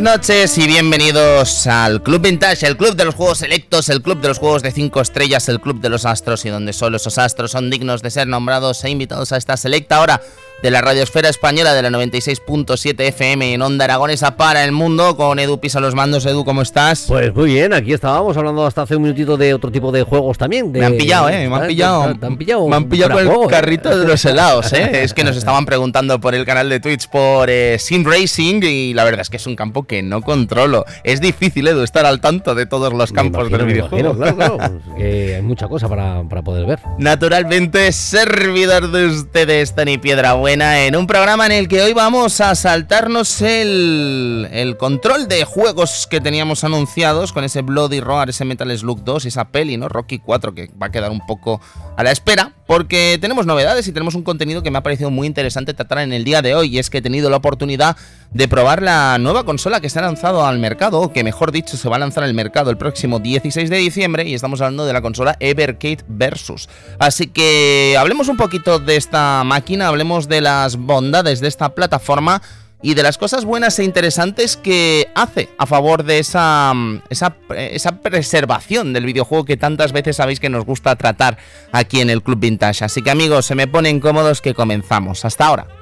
Buenas noches y bienvenidos al Club Vintage, el club de los juegos selectos, el club de los juegos de 5 estrellas, el club de los astros y donde solo esos astros son dignos de ser nombrados e invitados a esta selecta hora de la radiosfera española de la 96.7 FM en Onda Aragonesa para el mundo con Edu Pisa los mandos. Edu, ¿cómo estás? Pues muy bien, aquí estábamos hablando hasta hace un minutito de otro tipo de juegos también. Me han pillado, ¿eh? Me han pillado. Me han pillado, me han pillado con el carrito de los helados, ¿eh? es que nos estaban preguntando por el canal de Twitch por eh, Sim Racing y la verdad es que es un campo que no controlo. Es difícil, Edu, estar al tanto de todos los campos del videojuego. claro, claro. hay mucha cosa para, para poder ver. Naturalmente, servidor de ustedes, Tony Piedra En un programa en el que hoy vamos a saltarnos el, el control de juegos que teníamos anunciados con ese Bloody Roar, ese Metal Slug 2 y esa peli, ¿no? Rocky 4, que va a quedar un poco a la espera, porque tenemos novedades y tenemos un contenido que me ha parecido muy interesante tratar en el día de hoy, y es que he tenido la oportunidad de probar la nueva consola que se ha lanzado al mercado, o que mejor dicho se va a lanzar al mercado el próximo 16 de diciembre, y estamos hablando de la consola Evercade Versus. Así que hablemos un poquito de esta máquina, hablemos de las bondades desde esta plataforma y de las cosas buenas e interesantes que hace a favor de esa, esa, esa, preservación del videojuego que tantas veces sabéis que nos gusta tratar aquí en el Club Vintage. Así que amigos, se me ponen cómodos que comenzamos. Hasta ahora.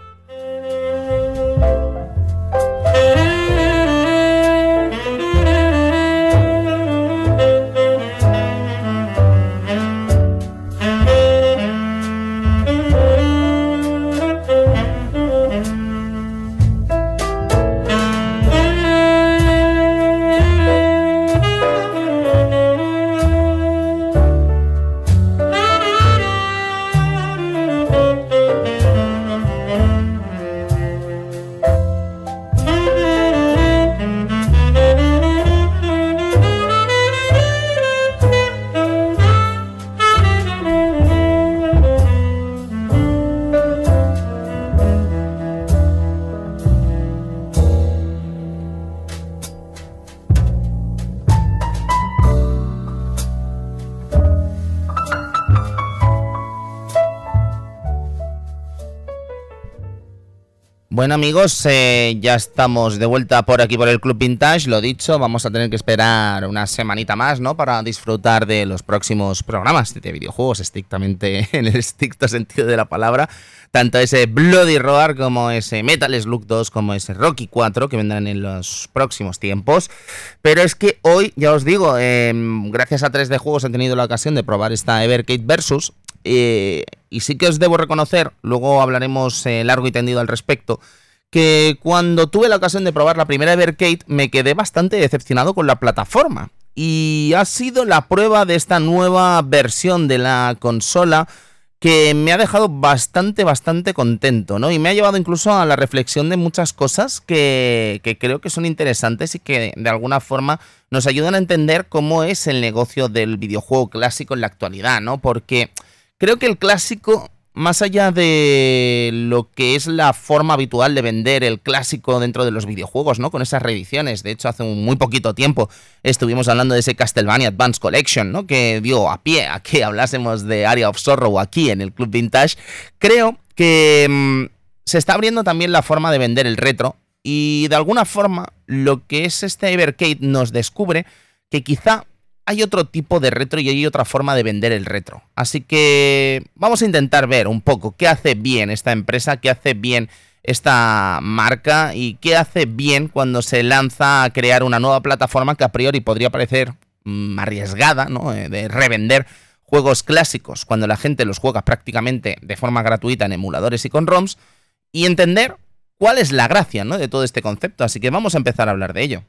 Bueno amigos, ya estamos de vuelta por aquí por el Club Vintage, lo dicho, vamos a tener que esperar una semanita más, ¿no? Para disfrutar de los próximos programas de videojuegos, estrictamente en el estricto sentido de la palabra, tanto ese Bloody Roar como ese Metal Slug 2 como ese Rocky 4 que vendrán en los próximos tiempos. Pero es que hoy, ya os digo, em, gracias a 3D Juegos he tenido la ocasión de probar esta Evercade Versus eh, y sí que os debo reconocer, luego hablaremos eh, largo y tendido al respecto, que cuando tuve la ocasión de probar la primera Evercade me quedé bastante decepcionado con la plataforma. Y ha sido la prueba de esta nueva versión de la consola que me ha dejado bastante, bastante contento, ¿no? Y me ha llevado incluso a la reflexión de muchas cosas que, que, creo que son interesantes y que de alguna forma nos ayudan a entender cómo es el negocio del videojuego clásico en la actualidad, ¿no? Porque Creo que el clásico, más allá de lo que es la forma habitual de vender el clásico dentro de los videojuegos, ¿no? Con esas reediciones. De hecho, hace muy poquito tiempo estuvimos hablando de ese Castlevania Advance Collection, ¿no? Que dio a pie a que hablásemos de Area of Sorrow aquí en el Club Vintage. Creo que mm, se está abriendo también la forma de vender el retro. Y de alguna forma, lo que es este Evercade nos descubre que quizá hay otro tipo de retro y hay otra forma de vender el retro. Así que vamos a intentar ver un poco qué hace bien esta empresa, qué hace bien esta marca y qué hace bien cuando se lanza a crear una nueva plataforma que a priori podría parecer mm, arriesgada, ¿no? Eh, de revender juegos clásicos cuando la gente los juega prácticamente de forma gratuita en emuladores y con ROMs y entender cuál es la gracia ¿no? de todo este concepto. Así que vamos a empezar a hablar de ello.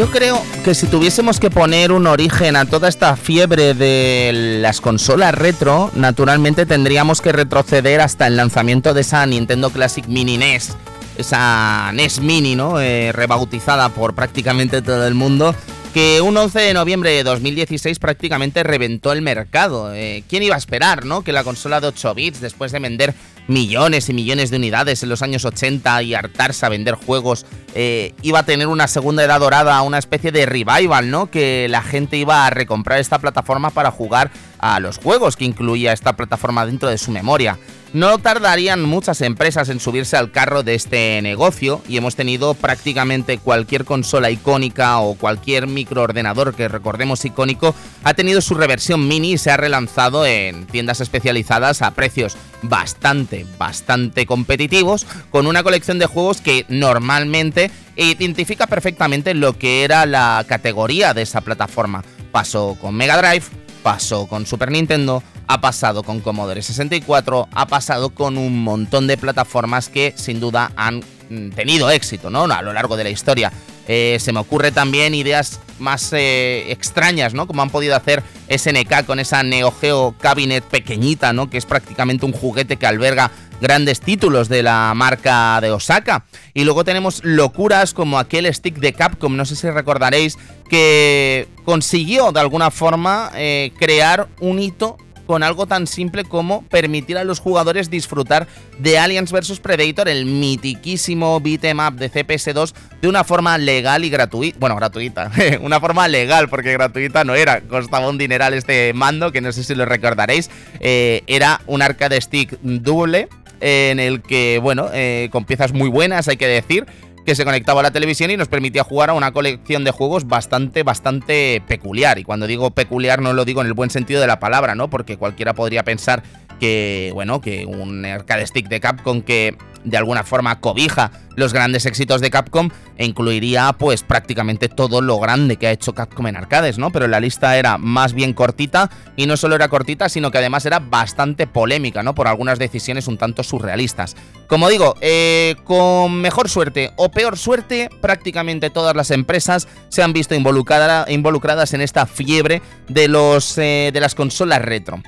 Yo creo que si tuviésemos que poner un origen a toda esta fiebre de las consolas retro, naturalmente tendríamos que retroceder hasta el lanzamiento de esa Nintendo Classic Mini NES, esa NES Mini, ¿no? Eh, rebautizada por prácticamente todo el mundo, que un 11 de noviembre de 2016 prácticamente reventó el mercado. Eh, ¿Quién iba a esperar, no? Que la consola de 8 bits, después de vender millones y millones de unidades en los años 80 y hartarse a vender juegos, eh, iba a tener una segunda edad dorada, una especie de revival, ¿no? Que la gente iba a recomprar esta plataforma para jugar a los juegos que incluía esta plataforma dentro de su memoria. No tardarían muchas empresas en subirse al carro de este negocio y hemos tenido prácticamente cualquier consola icónica o cualquier microordenador que recordemos icónico ha tenido su reversión mini y se ha relanzado en tiendas especializadas a precios bastante, bastante competitivos con una colección de juegos que normalmente identifica perfectamente lo que era la categoría de esa plataforma. Pasó con Mega Drive, pasó con Super Nintendo, ha pasado con Commodore 64, ha pasado con un montón de plataformas que sin duda han mm, tenido éxito ¿no? a lo largo de la historia. Eh, se me ocurre también ideas más eh, extrañas, ¿no? Como han podido hacer SNK con esa Neo Geo Cabinet pequeñita, ¿no? Que es prácticamente un juguete que alberga grandes títulos de la marca de Osaka. Y luego tenemos locuras como aquel stick de Capcom, no sé si recordaréis, que consiguió de alguna forma eh, crear un hito con algo tan simple como permitir a los jugadores disfrutar de Aliens vs Predator, el mitiquísimo beat'em up de CPS2, de una forma legal y gratuita. Bueno, gratuita, una forma legal, porque gratuita no era, costaba un dineral este mando, que no sé si lo recordaréis. Eh, era un arcade stick doble en el que, bueno, eh, con piezas muy buenas, hay que decir que se conectaba a la televisión y nos permitía jugar a una colección de juegos bastante, bastante peculiar. Y cuando digo peculiar no lo digo en el buen sentido de la palabra, ¿no? Porque cualquiera podría pensar que, bueno, que un arcade stick de Capcom que de alguna forma cobija los grandes éxitos de Capcom e incluiría pues prácticamente todo lo grande que ha hecho Capcom en arcades, ¿no? Pero la lista era más bien cortita y no solo era cortita, sino que además era bastante polémica, ¿no? Por algunas decisiones un tanto surrealistas. Como digo, eh, con mejor suerte o peor suerte, prácticamente todas las empresas se han visto involucradas en esta fiebre de, los, eh, de las consolas retro.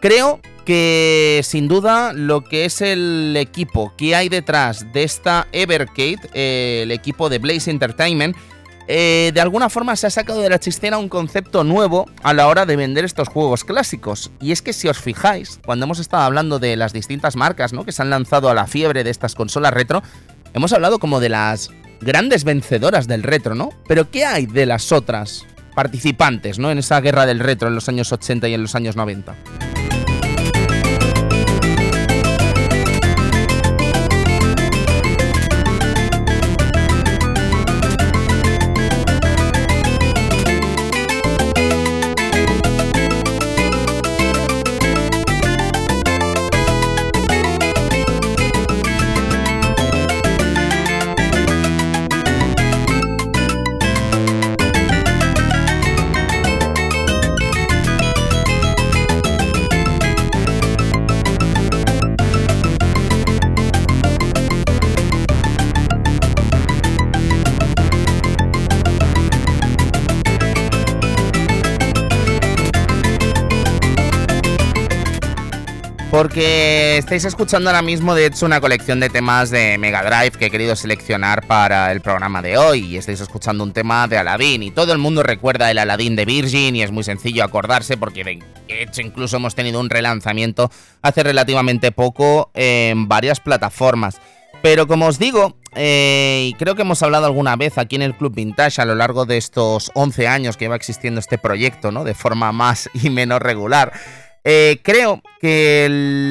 Creo que sin duda lo que es el equipo que hay detrás de esta Evercade, el equipo de Blaze Entertainment, eh, de alguna forma se ha sacado de la chistera un concepto nuevo a la hora de vender estos juegos clásicos. Y es que si os fijáis, cuando hemos estado hablando de las distintas marcas ¿no? que se han lanzado a la fiebre de estas consolas retro, hemos hablado como de las grandes vencedoras del retro, ¿no? Pero ¿qué hay de las otras participantes ¿no? en esa guerra del retro en los años 80 y en los años 90? Porque estáis escuchando ahora mismo, de hecho, una colección de temas de Mega Drive que he querido seleccionar para el programa de hoy. Y estáis escuchando un tema de Aladdin. Y todo el mundo recuerda el Aladdin de Virgin. Y es muy sencillo acordarse porque, de hecho, incluso hemos tenido un relanzamiento hace relativamente poco en varias plataformas. Pero como os digo, eh, y creo que hemos hablado alguna vez aquí en el Club Vintage a lo largo de estos 11 años que va existiendo este proyecto, ¿no? De forma más y menos regular. Eh, creo que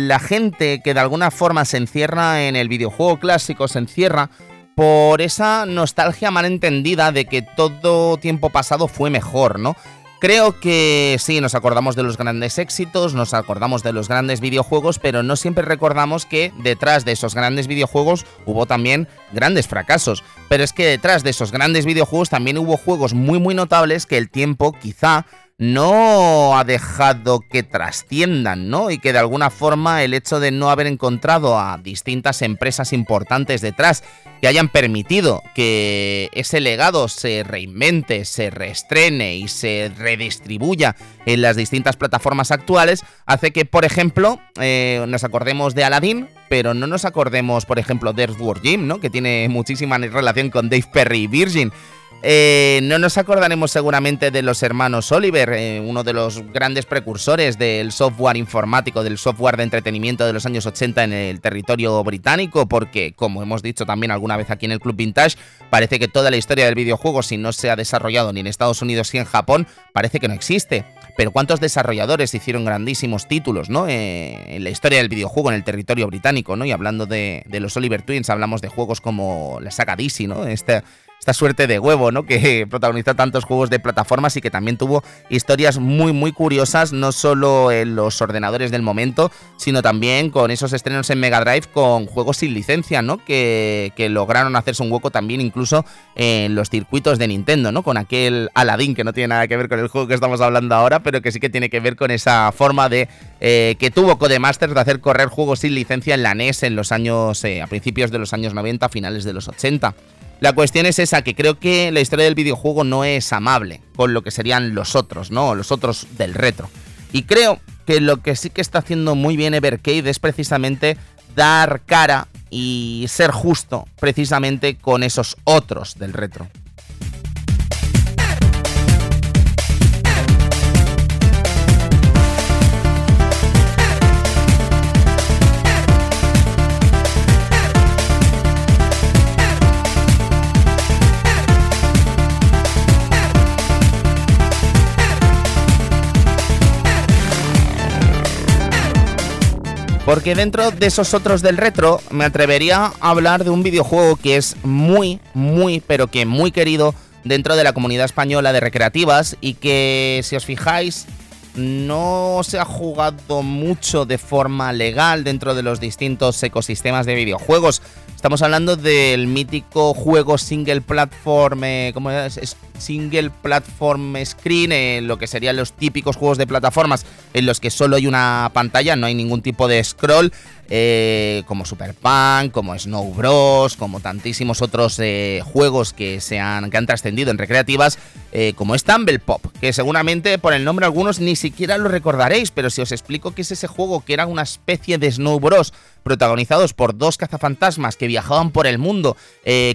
la gente que de alguna forma se encierra en el videojuego clásico, se encierra por esa nostalgia mal entendida de que todo tiempo pasado fue mejor, ¿no? Creo que sí, nos acordamos de los grandes éxitos, nos acordamos de los grandes videojuegos, pero no siempre recordamos que detrás de esos grandes videojuegos hubo también grandes fracasos. Pero es que detrás de esos grandes videojuegos también hubo juegos muy muy notables que el tiempo quizá no ha dejado que trasciendan, ¿no? Y que de alguna forma el hecho de no haber encontrado a distintas empresas importantes detrás que hayan permitido que ese legado se reinvente, se reestrene y se redistribuya en las distintas plataformas actuales, hace que, por ejemplo, eh, nos acordemos de Aladdin, pero no nos acordemos, por ejemplo, de Earthworm Jim, ¿no? Que tiene muchísima relación con Dave Perry y Virgin. Eh, no nos acordaremos seguramente de los hermanos Oliver, eh, uno de los grandes precursores del software informático, del software de entretenimiento de los años 80 en el territorio británico, porque, como hemos dicho también alguna vez aquí en el Club Vintage, parece que toda la historia del videojuego, si no se ha desarrollado ni en Estados Unidos ni en Japón, parece que no existe. Pero ¿cuántos desarrolladores hicieron grandísimos títulos ¿no? Eh, en la historia del videojuego en el territorio británico? ¿no? Y hablando de, los Oliver Twins, hablamos de juegos como la saga DC, ¿no? Este, esta suerte de huevo, ¿no? Que protagonizó tantos juegos de plataformas y que también tuvo historias muy, muy curiosas, no solo en los ordenadores del momento, sino también con esos estrenos en Mega Drive con juegos sin licencia, ¿no? Que, que lograron hacerse un hueco también incluso en los circuitos de Nintendo, ¿no? Con aquel Aladdin que no tiene nada que ver con el juego que estamos hablando ahora, pero que sí que tiene que ver con esa forma de eh, que tuvo Codemasters de hacer correr juegos sin licencia en la NES en los años, eh, a principios de los años 90, finales de los 80. La cuestión es esa, que creo que la historia del videojuego no es amable con lo que serían los otros, ¿no? Los otros del retro. Y creo que lo que sí que está haciendo muy bien Evercade es precisamente dar cara y ser justo precisamente con esos otros del retro. Porque dentro de esos otros del retro me atrevería a hablar de un videojuego que es muy, muy, pero que muy querido dentro de la comunidad española de recreativas y que si os fijáis no se ha jugado mucho de forma legal dentro de los distintos ecosistemas de videojuegos. Estamos hablando del mítico juego single platform, eh, ¿cómo es? Single platform screen, eh, lo que serían los típicos juegos de plataformas en los que solo hay una pantalla, no hay ningún tipo de scroll, eh, como Super Punk, como Snow Bros, como tantísimos otros eh, juegos que, se han, que han trascendido en recreativas, eh, como Stumble Pop, que seguramente por el nombre algunos ni siquiera lo recordaréis, pero si os explico que es ese juego que era una especie de Snow Bros protagonizados por dos cazafantasmas que viajaban por el mundo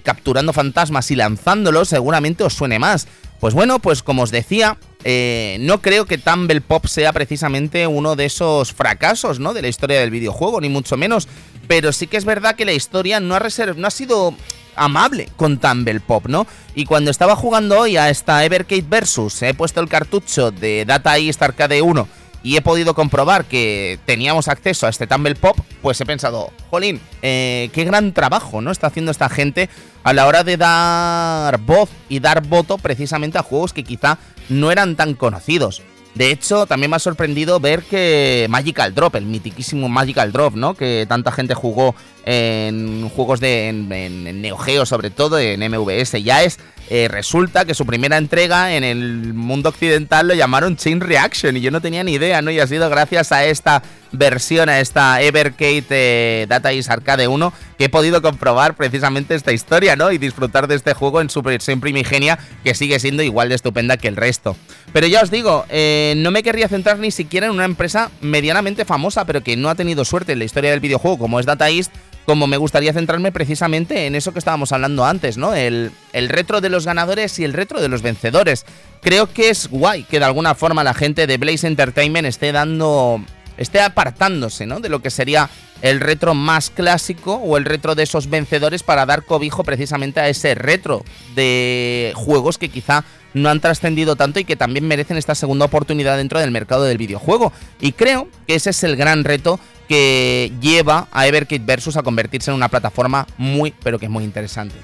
capturando fantasmas y lanzándolos, seguramente os suene más. Pues bueno, pues como os decía, eh, no creo que Tumble Pop sea precisamente uno de esos fracasos, ¿no? De la historia del videojuego, ni mucho menos. Pero sí que es verdad que la historia no ha, no ha sido amable con Tumble Pop, ¿no? Y cuando estaba jugando hoy a esta Evercade Versus, he puesto el cartucho de Data East Arcade 1 y he podido comprobar que teníamos acceso a este Tumble Pop, pues he pensado, jolín, eh, qué gran trabajo, ¿no? Está haciendo esta gente a la hora de dar voz y dar voto precisamente a juegos que quizá no eran tan conocidos. De hecho, también me ha sorprendido ver que Magical Drop, el mitiquísimo Magical Drop, ¿no? Que tanta gente jugó en juegos de en, Neo Geo, sobre todo en MVS, ya es eh, resulta que su primera entrega en el mundo occidental lo llamaron Chain Reaction y yo no tenía ni idea, ¿no? Y ha sido gracias a esta versión, a esta Evercade eh, Data East Arcade 1, que he podido comprobar precisamente esta historia, ¿no? Y disfrutar de este juego en su versión primigenia, que sigue siendo igual de estupenda que el resto. Pero ya os digo, eh, no me querría centrar ni siquiera en una empresa medianamente famosa, pero que no ha tenido suerte en la historia del videojuego, como es Data East, como me gustaría centrarme precisamente en eso que estábamos hablando antes, ¿no? El, el, retro de los ganadores y el retro de los vencedores. Creo que es guay que de alguna forma la gente de Blaze Entertainment esté dando. Esté apartándose, ¿no? De lo que sería el retro más clásico o el retro de esos vencedores para dar cobijo precisamente a ese retro de juegos que quizá no han trascendido tanto y que también merecen esta segunda oportunidad dentro del mercado del videojuego. Y creo que ese es el gran reto que lleva a Everkit Versus a convertirse en una plataforma muy, pero que es muy interesante.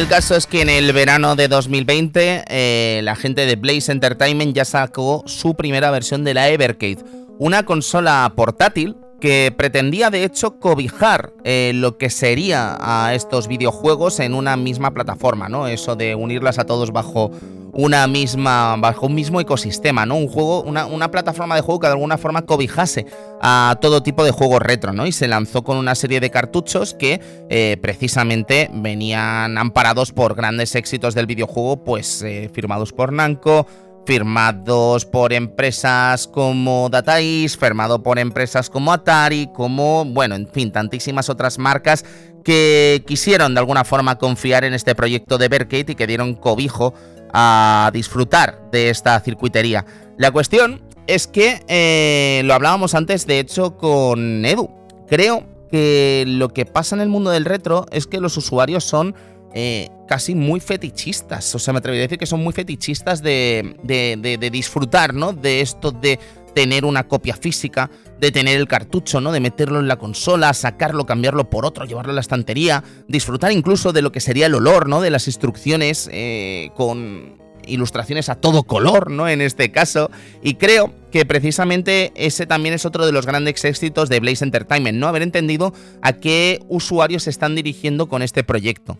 El caso es que en el verano de 2020 eh, la gente de Blaze Entertainment ya sacó su primera versión de la Evercade, una consola portátil que pretendía de hecho cobijar eh, lo que sería a estos videojuegos en una misma plataforma, ¿no? Eso de unirlas a todos bajo una misma, bajo un mismo ecosistema, ¿no? Un juego, una, plataforma de juego que de alguna forma cobijase a todo tipo de juegos retro, ¿no? Y se lanzó con una serie de cartuchos que eh, precisamente venían amparados por grandes éxitos del videojuego, pues eh, firmados por Namco, firmados por empresas como Data East, firmado por empresas como Atari, como, bueno, en fin, tantísimas otras marcas que quisieron de alguna forma confiar en este proyecto de Berkate y que dieron cobijo a disfrutar de esta circuitería. La cuestión es que eh, lo hablábamos antes, de hecho, con Edu. Creo que lo que pasa en el mundo del retro es que los usuarios son eh, casi muy fetichistas. O sea, me atrevería a decir que son muy fetichistas de, de, disfrutar, ¿no? De esto de tener una copia física, de tener el cartucho, ¿no? De meterlo en la consola, sacarlo, cambiarlo por otro, llevarlo a la estantería, disfrutar incluso de lo que sería el olor, ¿no? De las instrucciones eh, con ilustraciones a todo color, ¿no? En este caso. Y creo que precisamente ese también es otro de los grandes éxitos de Blaze Entertainment, ¿no? Haber entendido a qué usuarios se están dirigiendo con este proyecto.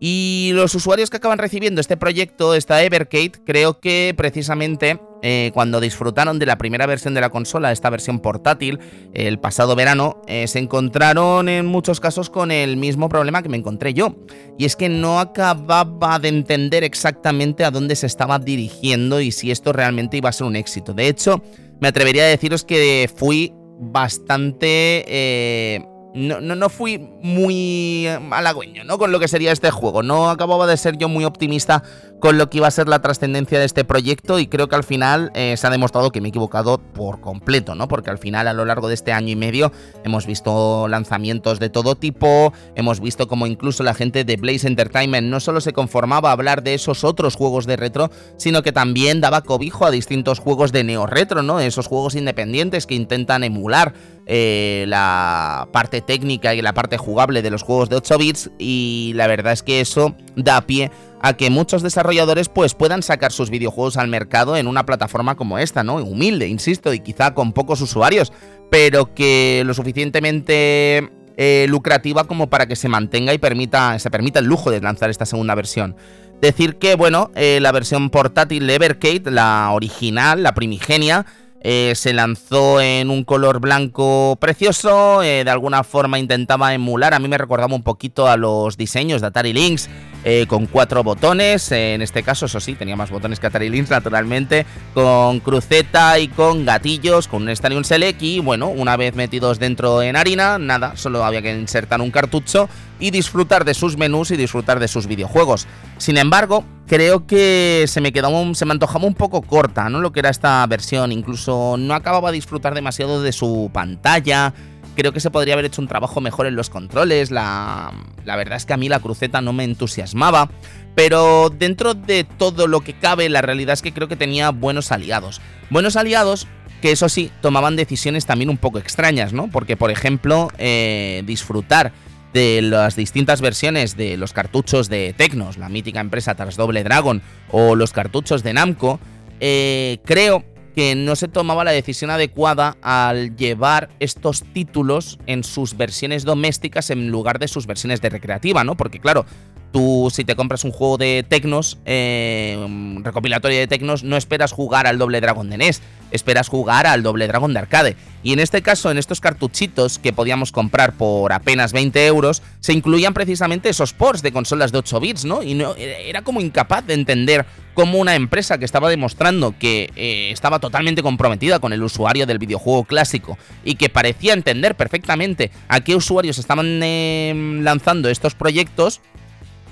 Y los usuarios que acaban recibiendo este proyecto, esta Evercade, creo que precisamente eh, cuando disfrutaron de la primera versión de la consola, esta versión portátil, el pasado verano, eh, se encontraron en muchos casos con el mismo problema que me encontré yo. Y es que no acababa de entender exactamente a dónde se estaba dirigiendo y si esto realmente iba a ser un éxito. De hecho, me atrevería a deciros que fui bastante... Eh, no, no, no, fui muy halagüeño ¿no? con lo que sería este juego. No acababa de ser yo muy optimista con lo que iba a ser la trascendencia de este proyecto y creo que al final eh, se ha demostrado que me he equivocado por completo, ¿no? Porque al final a lo largo de este año y medio hemos visto lanzamientos de todo tipo, hemos visto como incluso la gente de Blaze Entertainment no solo se conformaba a hablar de esos otros juegos de retro, sino que también daba cobijo a distintos juegos de neo retro, ¿no? Esos juegos independientes que intentan emular eh, la parte técnica y la parte jugable de los juegos de 8 bits y la verdad es que eso da pie a que muchos desarrolladores pues puedan sacar sus videojuegos al mercado en una plataforma como esta, ¿no? Humilde, insisto, y quizá con pocos usuarios, pero que lo suficientemente eh, lucrativa como para que se mantenga y permita, se permita el lujo de lanzar esta segunda versión. Decir que, bueno, eh, la versión portátil de Evercade, la original, la primigenia, eh, se lanzó en un color blanco precioso, de alguna forma intentaba emular, a mí me recordaba un poquito a los diseños de Atari Lynx, eh, con cuatro botones, en este caso eso sí, tenía más botones que Atari Lynx naturalmente, con cruceta y con gatillos, con un un Select y bueno, una vez metidos dentro en harina, nada, solo había que insertar un cartucho y disfrutar de sus menús y disfrutar de sus videojuegos. Sin embargo, creo que se me quedaba se me antojaba un poco corta, ¿no? Lo que era esta versión, incluso no acababa de disfrutar demasiado de su pantalla. Creo que se podría haber hecho un trabajo mejor en los controles. La, la verdad es que a mí la cruceta no me entusiasmaba. Pero dentro de todo lo que cabe, la realidad es que creo que tenía buenos aliados. Buenos aliados que eso sí, tomaban decisiones también un poco extrañas, ¿no? Porque, por ejemplo, eh, disfrutar de las distintas versiones de los cartuchos de Tecnos, la mítica empresa tras Doble Dragon, o los cartuchos de Namco, eh, creo que no se tomaba la decisión adecuada al llevar estos títulos en sus versiones domésticas en lugar de sus versiones de recreativa, ¿no? Porque claro, Tú, si te compras un juego de Tecnos, eh, recopilatorio de Tecnos, no esperas jugar al doble Dragon de NES, esperas jugar al doble Dragon de arcade. Y en este caso, en estos cartuchitos que podíamos comprar por apenas 20 euros, se incluían precisamente esos ports de consolas de 8 bits, ¿no? Y no, era como incapaz de entender cómo una empresa que estaba demostrando que eh, estaba totalmente comprometida con el usuario del videojuego clásico y que parecía entender perfectamente a qué usuarios estaban eh, lanzando estos proyectos,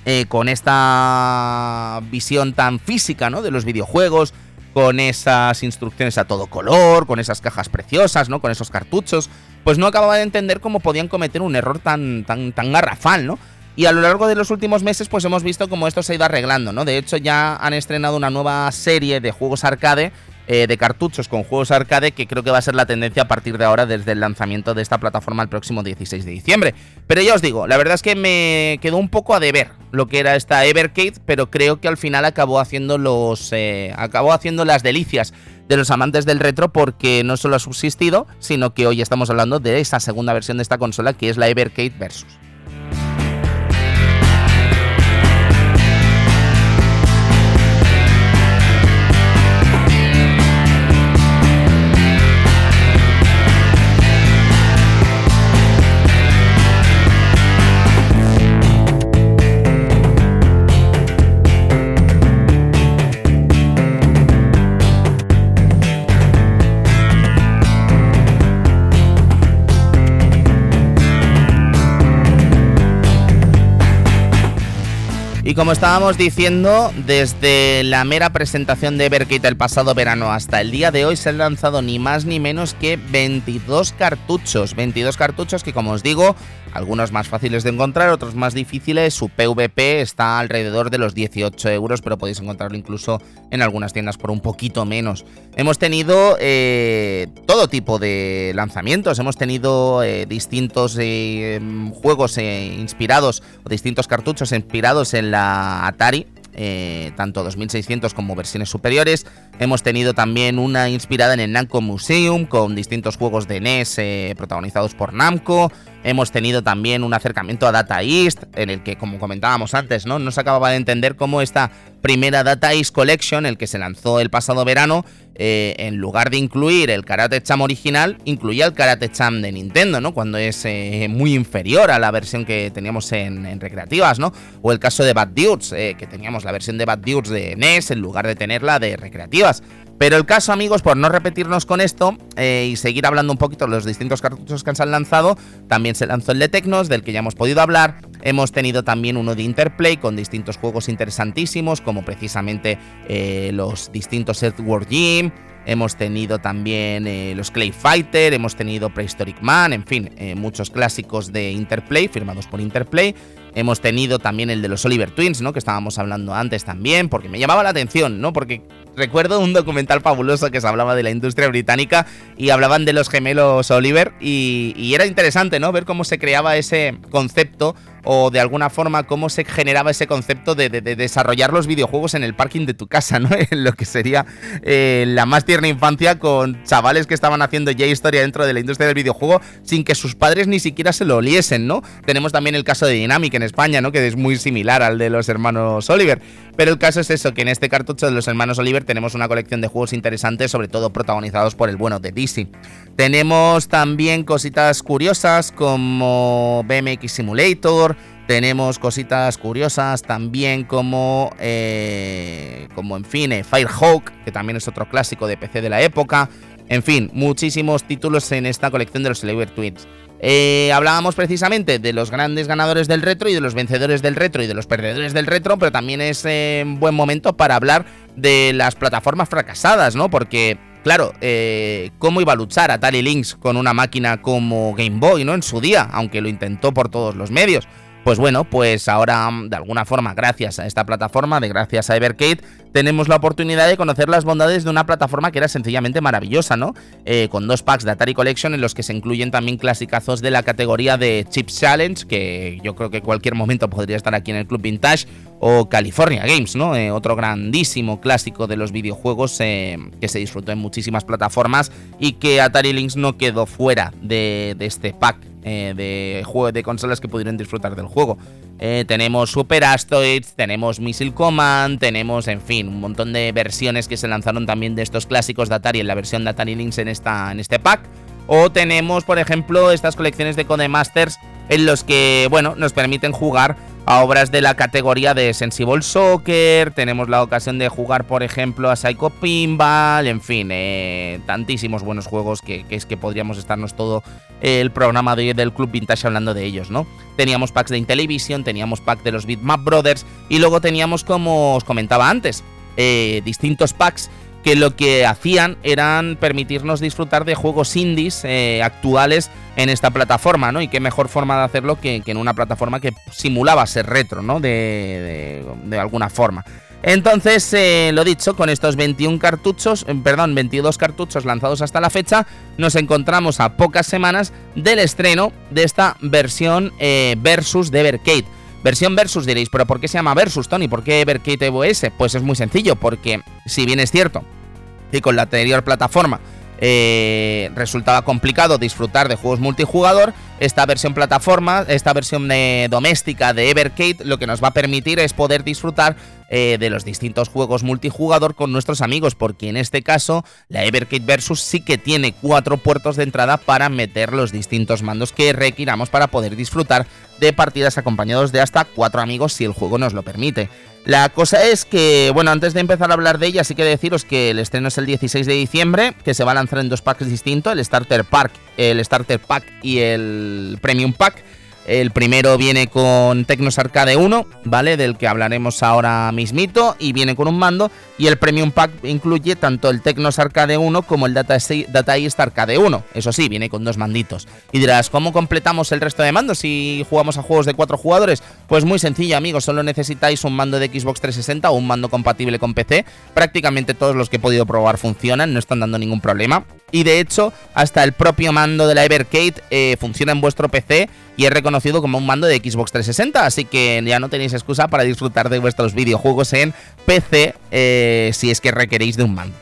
eh, con esta visión tan física ¿no? de los videojuegos, con esas instrucciones a todo color, con esas cajas preciosas, ¿no? con esos cartuchos, pues no acababa de entender cómo podían cometer un error tan, tan, tan garrafal, ¿no? Y a lo largo de los últimos meses, pues hemos visto cómo esto se ha ido arreglando, ¿no? De hecho, ya han estrenado una nueva serie de juegos arcade eh, de cartuchos con juegos arcade que creo que va a ser la tendencia a partir de ahora desde el lanzamiento de esta plataforma el próximo 16 de diciembre. Pero ya os digo, la verdad es que me quedó un poco a deber lo que era esta Evercade, pero creo que al final acabó haciendo los eh, acabó haciendo las delicias de los amantes del retro porque no solo ha subsistido, sino que hoy estamos hablando de esa segunda versión de esta consola que es la Evercade Versus. Como estábamos diciendo, desde la mera presentación de Everkit el pasado verano hasta el día de hoy se han lanzado ni más ni menos que 22 cartuchos. 22 cartuchos que, como os digo, algunos más fáciles de encontrar, otros más difíciles. Su PVP está alrededor de los 18 euros, pero podéis encontrarlo incluso en algunas tiendas por un poquito menos. Hemos tenido eh, todo tipo de lanzamientos, hemos tenido eh, distintos eh, juegos inspirados o distintos cartuchos inspirados en la Atari. tanto 2600 como versiones superiores. Hemos tenido también una inspirada en el Namco Museum con distintos juegos de NES protagonizados por Namco. Hemos tenido también un acercamiento a Data East, en el que, como comentábamos antes, ¿no? no se acababa de entender cómo esta primera Data East Collection, el que se lanzó el pasado verano, eh, en lugar de incluir el Karate Cham original, incluía el Karate Cham de Nintendo, ¿no? Cuando es eh, muy inferior a la versión que teníamos en, recreativas, ¿no? O el caso de Bad Dudes, eh, que teníamos la versión de Bad Dudes de NES en lugar de tenerla de recreativas. Pero el caso, amigos, por no repetirnos con esto eh, y seguir hablando un poquito de los distintos cartuchos que se han lanzado, también se lanzó el de Tecnos, del que ya hemos podido hablar. Hemos tenido también uno de Interplay con distintos juegos interesantísimos, como precisamente eh, los distintos Earthworm Gym. Hemos tenido también eh, los Clay Fighter, hemos tenido Prehistoric Man, en fin, muchos clásicos de Interplay, firmados por Interplay. Hemos tenido también el de los Oliver Twins, ¿no? Que estábamos hablando antes también, porque me llamaba la atención, ¿no? Porque recuerdo un documental fabuloso que se hablaba de la industria británica y hablaban de los gemelos Oliver y, era interesante, ¿no? Ver cómo se creaba ese concepto o de alguna forma cómo se generaba ese concepto de, desarrollar los videojuegos en el parking de tu casa, ¿no? En lo que sería eh, la más tierna infancia con chavales que estaban haciendo ya historia dentro de la industria del videojuego sin que sus padres ni siquiera se lo oliesen, ¿no? Tenemos también el caso de Dynamic en España, ¿no? Que es muy similar al de los hermanos Oliver. Pero el caso es eso, que en este cartucho de los hermanos Oliver tenemos una colección de juegos interesantes, sobre todo protagonizados por el bueno de DC. Tenemos también cositas curiosas como BMX Simulator, tenemos cositas curiosas también como, eh, como en fin, eh, Firehawk, que también es otro clásico de PC de la época. En fin, muchísimos títulos en esta colección de los Oliver Twins. Eh, hablábamos precisamente de los grandes ganadores del retro y de los vencedores del retro y de los perdedores del retro, pero también es eh, un buen momento para hablar de las plataformas fracasadas, ¿no? Porque, claro, eh, ¿cómo iba a luchar Atari Lynx con una máquina como Game Boy, ¿no? En su día, aunque lo intentó por todos los medios. Pues bueno, pues ahora de alguna forma, gracias a esta plataforma, de gracias a Evercade, tenemos la oportunidad de conocer las bondades de una plataforma que era sencillamente maravillosa, ¿no? Eh, con dos packs de Atari Collection en los que se incluyen también clasicazos de la categoría de Chip Challenge, que yo creo que cualquier momento podría estar aquí en el Club Vintage, o California Games, ¿no? Eh, otro grandísimo clásico de los videojuegos eh, que se disfrutó en muchísimas plataformas y que Atari Lynx no quedó fuera de, de este pack eh, de, juego, de consolas que pudieron disfrutar del juego. Eh, tenemos Super Asteroids, tenemos Missile Command, tenemos, en fin, un montón de versiones que se lanzaron también de estos clásicos de Atari en la versión de Atari Lynx en, esta, en este pack. O tenemos, por ejemplo, estas colecciones de Codemasters en los que, bueno, nos permiten jugar a obras de la categoría de Sensible Soccer, tenemos la ocasión de jugar, por ejemplo, a Psycho Pinball, en fin, eh, tantísimos buenos juegos que, es que podríamos estarnos todo el programa de, del Club Vintage hablando de ellos, ¿no? Teníamos packs de Intellivision, teníamos pack de los Bitmap Brothers y luego teníamos, como os comentaba antes, eh, distintos packs que lo que hacían eran permitirnos disfrutar de juegos indies eh, actuales en esta plataforma, ¿no? Y qué mejor forma de hacerlo que, en una plataforma que simulaba ser retro, ¿no? De, alguna forma. Entonces, eh, lo dicho, con estos 21 cartuchos, eh, perdón, 22 cartuchos lanzados hasta la fecha, nos encontramos a pocas semanas del estreno de esta versión Versus de Evercade. Versión Versus diréis, pero ¿por qué se llama Versus, Tony? ¿Por qué Evercade Evo S? Pues es muy sencillo, porque si bien es cierto que con la anterior plataforma eh, resultaba complicado disfrutar de juegos multijugador. Esta versión plataforma, esta versión de, doméstica de Evercade, lo que nos va a permitir es poder disfrutar eh, de los distintos juegos multijugador con nuestros amigos, porque en este caso la Evercade Versus sí que tiene cuatro puertos de entrada para meter los distintos mandos que requiramos para poder disfrutar de partidas acompañados de hasta cuatro amigos si el juego nos lo permite. La cosa es que, bueno, antes de empezar a hablar de ella, sí que deciros que el estreno es el 16 de diciembre, que se va a lanzar en dos packs distintos, el Starter Pack, el Starter Pack y el Premium Pack. El primero viene con Tecnos Arcade 1, ¿vale? Del que hablaremos ahora mismito. Y viene con un mando. Y el Premium Pack incluye tanto el Tecnos Arcade 1 como el Data, Data East Arcade 1. Eso sí, viene con dos manditos. Y dirás, ¿cómo completamos el resto de mandos si jugamos a juegos de cuatro jugadores? Pues muy sencillo, amigos. Solo necesitáis un mando de Xbox 360 o un mando compatible con PC. Prácticamente todos los que he podido probar funcionan, no están dando ningún problema. Y de hecho, hasta el propio mando de la Evercade eh, funciona en vuestro PC y es reconocido como un mando de Xbox 360, así que ya no tenéis excusa para disfrutar de vuestros videojuegos en PC eh, si es que requeréis de un mando.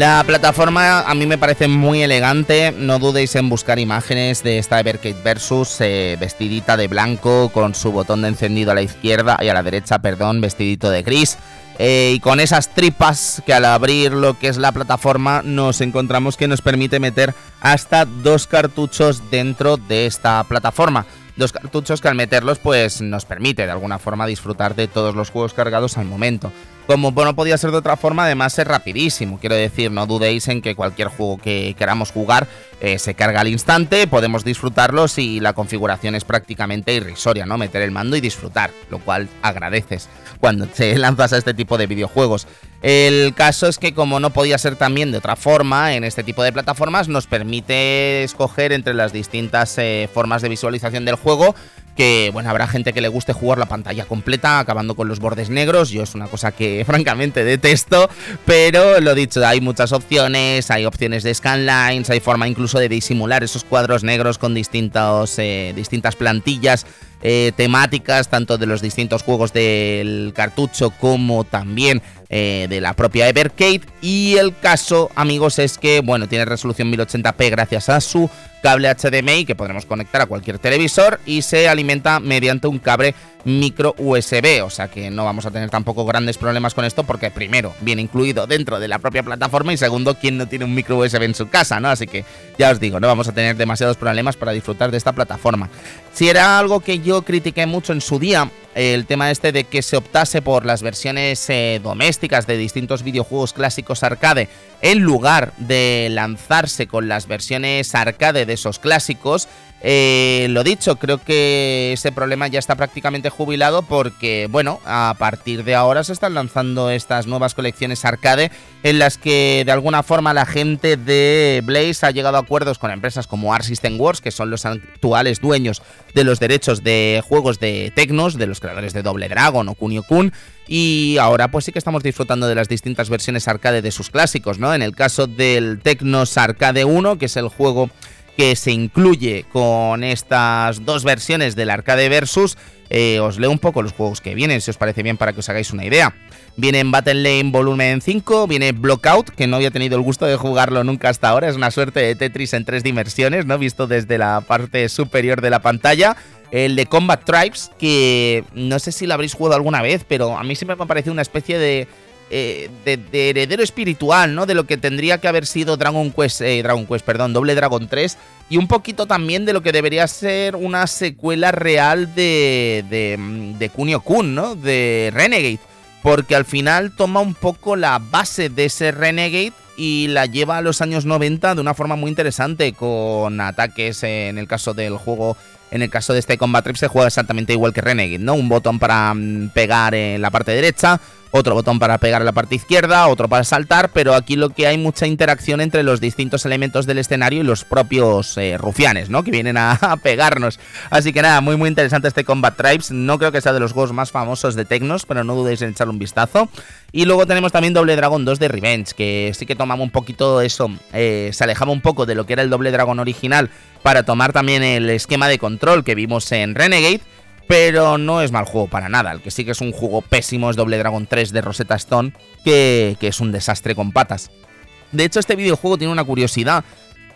La plataforma a mí me parece muy elegante, no dudéis en buscar imágenes de esta Evercade Versus eh, vestidita de blanco con su botón de encendido a la izquierda y a la derecha, perdón, vestidito de gris. Eh, y con esas tripas que al abrir lo que es la plataforma nos encontramos que nos permite meter hasta dos cartuchos dentro de esta plataforma. Dos cartuchos que al meterlos pues nos permite de alguna forma disfrutar de todos los juegos cargados al momento. Como no podía ser de otra forma, además es rapidísimo. Quiero decir, no dudéis en que cualquier juego que queramos jugar eh, se carga al instante, podemos disfrutarlos y la configuración es prácticamente irrisoria, ¿no? Meter el mando y disfrutar, lo cual agradeces cuando te lanzas a este tipo de videojuegos. El caso es que como no podía ser también de otra forma en este tipo de plataformas, nos permite escoger entre las distintas eh, formas de visualización del juego que bueno, habrá gente que le guste jugar la pantalla completa acabando con los bordes negros, yo es una cosa que francamente detesto, pero lo dicho, hay muchas opciones, hay opciones de scanlines, hay forma incluso de disimular esos cuadros negros con distintos, eh, distintas plantillas eh, temáticas, tanto de los distintos juegos del cartucho como también eh, de la propia Evercade. Y el caso, amigos, es que, bueno, tiene resolución 1080p gracias a su cable HDMI que podremos conectar a cualquier televisor y se alimenta mediante un cable micro USB, o sea que no vamos a tener tampoco grandes problemas con esto porque primero viene incluido dentro de la propia plataforma y segundo, ¿quién no tiene un micro USB en su casa, no? Así que ya os digo, no vamos a tener demasiados problemas para disfrutar de esta plataforma. Si era algo que yo critiqué mucho en su día, el tema este de que se optase por las versiones eh, domésticas de distintos videojuegos clásicos arcade en lugar de lanzarse con las versiones arcade de esos clásicos, eh, lo dicho, creo que ese problema ya está prácticamente jubilado porque, bueno, a partir de ahora se están lanzando estas nuevas colecciones arcade en las que de alguna forma la gente de Blaze ha llegado a acuerdos con empresas como Art System Wars, que son los actuales dueños de los derechos de juegos de Tecnos, de los creadores de Double Dragon o Kunio Kun, y ahora pues sí que estamos disfrutando de las distintas versiones arcade de sus clásicos, ¿no? En el caso del Tecnos Arcade 1, que es el juego que se incluye con estas dos versiones del Arcade Versus. Eh, os leo un poco los juegos que vienen, si os parece bien, para que os hagáis una idea. Viene en Battle Lane Volumen 5, viene Blockout, que no había tenido el gusto de jugarlo nunca hasta ahora, es una suerte de Tetris en tres dimensiones, ¿no? Visto desde la parte superior de la pantalla. El de Combat Tribes, que no sé si lo habréis jugado alguna vez, pero a mí siempre me ha parecido una especie de eh, de, heredero espiritual, ¿no? De lo que tendría que haber sido Dragon Quest, eh, Dragon Quest, perdón, Doble Dragon 3 y un poquito también de lo que debería ser una secuela real de, de, de Kunio Kun, ¿no? De Renegade, porque al final toma un poco la base de ese Renegade y la lleva a los años 90 de una forma muy interesante, con ataques en el caso del juego en el caso de este Combat Trip se juega exactamente igual que Renegade, ¿no? Un botón para mm, pegar en la parte derecha, otro botón para pegar en la parte izquierda, otro para saltar, pero aquí lo que hay mucha interacción entre los distintos elementos del escenario y los propios eh, rufianes, ¿no? Que vienen a, pegarnos. Así que nada, muy muy interesante este Combat Tribes. No creo que sea de los juegos más famosos de Tecnos, pero no dudéis en echarle un vistazo. Y luego tenemos también Doble Dragon 2 de Revenge, que sí que tomamos un poquito eso, eh, se alejaba un poco de lo que era el Doble Dragon original para tomar también el esquema de control que vimos en Renegade pero no es mal juego para nada. El que sí que es un juego pésimo es Doble Dragon 3 de Rosetta Stone, que, que, es un desastre con patas. De hecho, este videojuego tiene una curiosidad.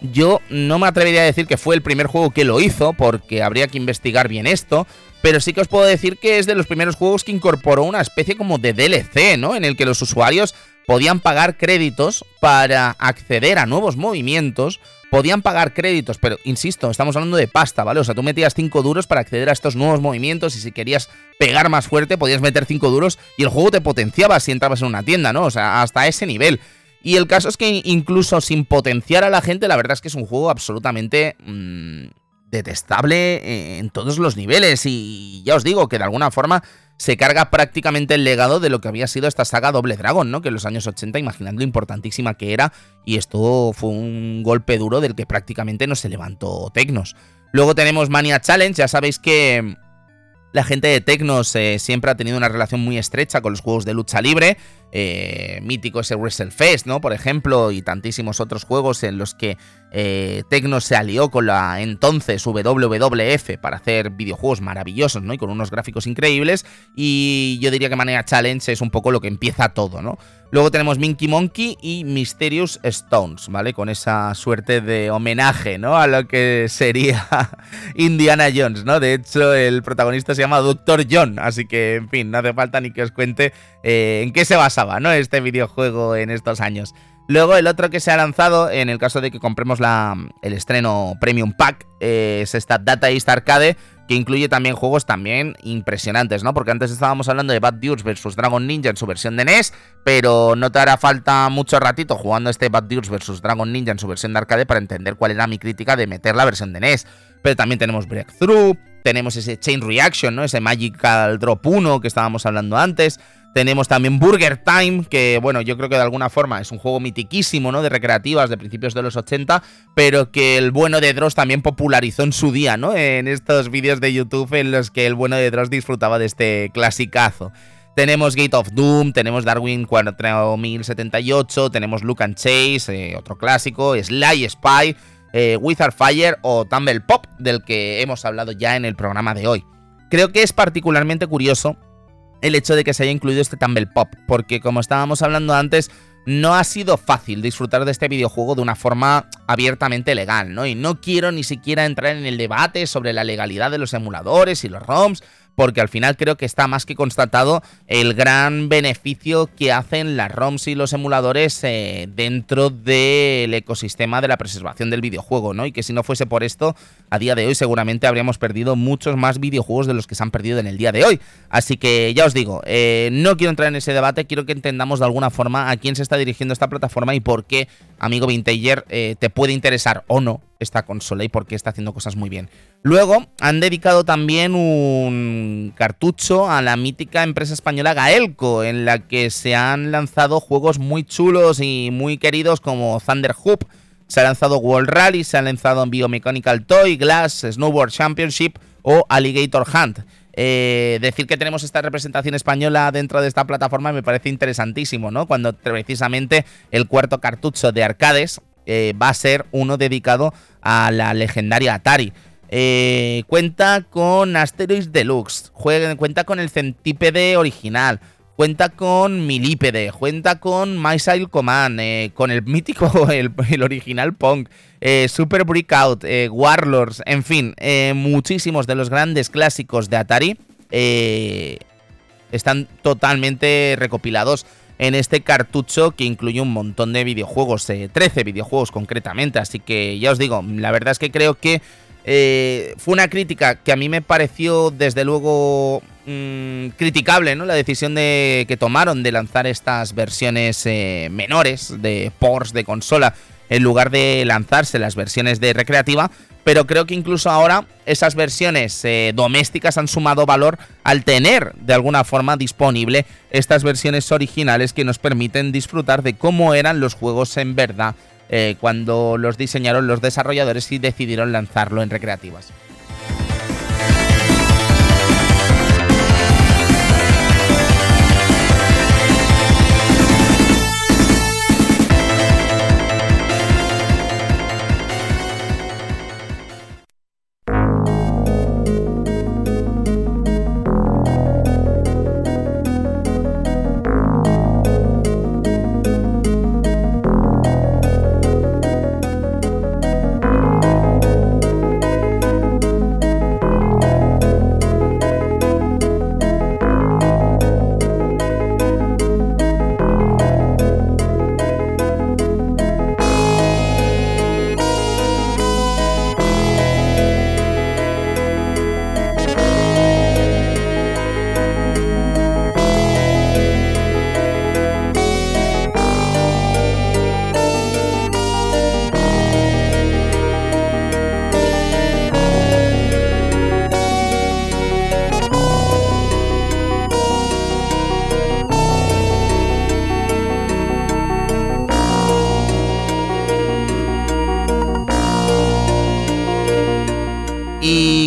Yo no me atrevería a decir que fue el primer juego que lo hizo, porque habría que investigar bien esto. Pero sí que os puedo decir que es de los primeros juegos que incorporó una especie como de DLC, ¿no? En el que los usuarios podían pagar créditos para acceder a nuevos movimientos podían pagar créditos, pero insisto, estamos hablando de pasta, ¿vale? O sea, tú metías 5 duros para acceder a estos nuevos movimientos y si querías pegar más fuerte podías meter 5 duros y el juego te potenciaba si entrabas en una tienda, ¿no? O sea, hasta ese nivel. Y el caso es que incluso sin potenciar a la gente, la verdad es que es un juego absolutamente mmm, detestable en todos los niveles y ya os digo que de alguna forma se carga prácticamente el legado de lo que había sido esta saga Doble Dragon, ¿no? Que en los años 80, imaginando lo importantísima que era, y esto fue un golpe duro del que prácticamente no se levantó Tecnos. Luego tenemos Mania Challenge, ya sabéis que la gente de Tecnos eh, siempre ha tenido una relación muy estrecha con los juegos de lucha libre. Eh, mítico ese WrestleFest, ¿no? Por ejemplo, y tantísimos otros juegos en los que eh, Tecnos se alió con la entonces WWF para hacer videojuegos maravillosos, ¿no? Y con unos gráficos increíbles. Y yo diría que Manera Challenge es un poco lo que empieza todo, ¿no? Luego tenemos Minky Monkey y Mysterious Stones, ¿vale? Con esa suerte de homenaje, ¿no? A lo que sería Indiana Jones, ¿no? De hecho, el protagonista se llama Doctor John, así que, en fin, no hace falta ni que os cuente eh, en qué se ¿no? Este videojuego en estos años. Luego el otro que se ha lanzado, en el caso de que compremos la, el estreno Premium Pack, eh, es esta Data East Arcade, que incluye también juegos también impresionantes, ¿no? Porque antes estábamos hablando de Bad Dudes vs Dragon Ninja en su versión de NES, pero no te hará falta mucho ratito jugando este Bad Dudes vs Dragon Ninja en su versión de arcade para entender cuál era mi crítica de meter la versión de NES. Pero también tenemos Breakthrough, tenemos ese Chain Reaction, ¿no? Ese Magical Drop 1 que estábamos hablando antes. Tenemos también Burger Time, que bueno, yo creo que de alguna forma es un juego mitiquísimo, ¿no? De recreativas de principios de los 80, pero que el bueno de Dross también popularizó en su día, ¿no? En estos vídeos de YouTube en los que el bueno de Dross disfrutaba de este clasicazo. Tenemos Gate of Doom, tenemos Darwin 4078, tenemos Luke and Chase, eh, otro clásico, Sly Spy, eh, Wizard Fire o Tumble Pop, del que hemos hablado ya en el programa de hoy. Creo que es particularmente curioso el hecho de que se haya incluido este Tumble Pop, porque como estábamos hablando antes, no ha sido fácil disfrutar de este videojuego de una forma abiertamente legal, ¿no? Y no quiero ni siquiera entrar en el debate sobre la legalidad de los emuladores y los ROMs, porque al final creo que está más que constatado el gran beneficio que hacen las ROMs y los emuladores eh, dentro del ecosistema de la preservación del videojuego, ¿no? Y que si no fuese por esto, a día de hoy seguramente habríamos perdido muchos más videojuegos de los que se han perdido en el día de hoy. Así que ya os digo, eh, no quiero entrar en ese debate, quiero que entendamos de alguna forma a quién se está dirigiendo esta plataforma y por qué, amigo Vintager, eh, te puede interesar o no esta consola y por qué está haciendo cosas muy bien. Luego han dedicado también un cartucho a la mítica empresa española Gaelco, en la que se han lanzado juegos muy chulos y muy queridos como Thunder Hoop, se ha lanzado World Rally, se ha lanzado Biomechanical Toy, Glass, Snowboard Championship o Alligator Hunt. Eh, decir que tenemos esta representación española dentro de esta plataforma me parece interesantísimo, ¿no? Cuando precisamente el cuarto cartucho de arcades eh, va a ser uno dedicado a la legendaria Atari. Eh, cuenta con Asteroids Deluxe, cuenta con el Centípede original, cuenta con Milípede, cuenta con Missile Command, eh, con el mítico, el, original Pong, eh, Super Breakout, Warlords, en fin, muchísimos de los grandes clásicos de Atari están totalmente recopilados en este cartucho que incluye un montón de videojuegos, 13 videojuegos concretamente, así que ya os digo, la verdad es que creo que eh, fue una crítica que a mí me pareció desde luego mm, criticable, ¿no? La decisión de, que tomaron de lanzar estas versiones eh, menores de ports de consola en lugar de lanzarse las versiones de recreativa. Pero creo que incluso ahora esas versiones eh, domésticas han sumado valor al tener de alguna forma disponible estas versiones originales que nos permiten disfrutar de cómo eran los juegos en verdad eh, cuando los diseñaron los desarrolladores y decidieron lanzarlo en recreativas.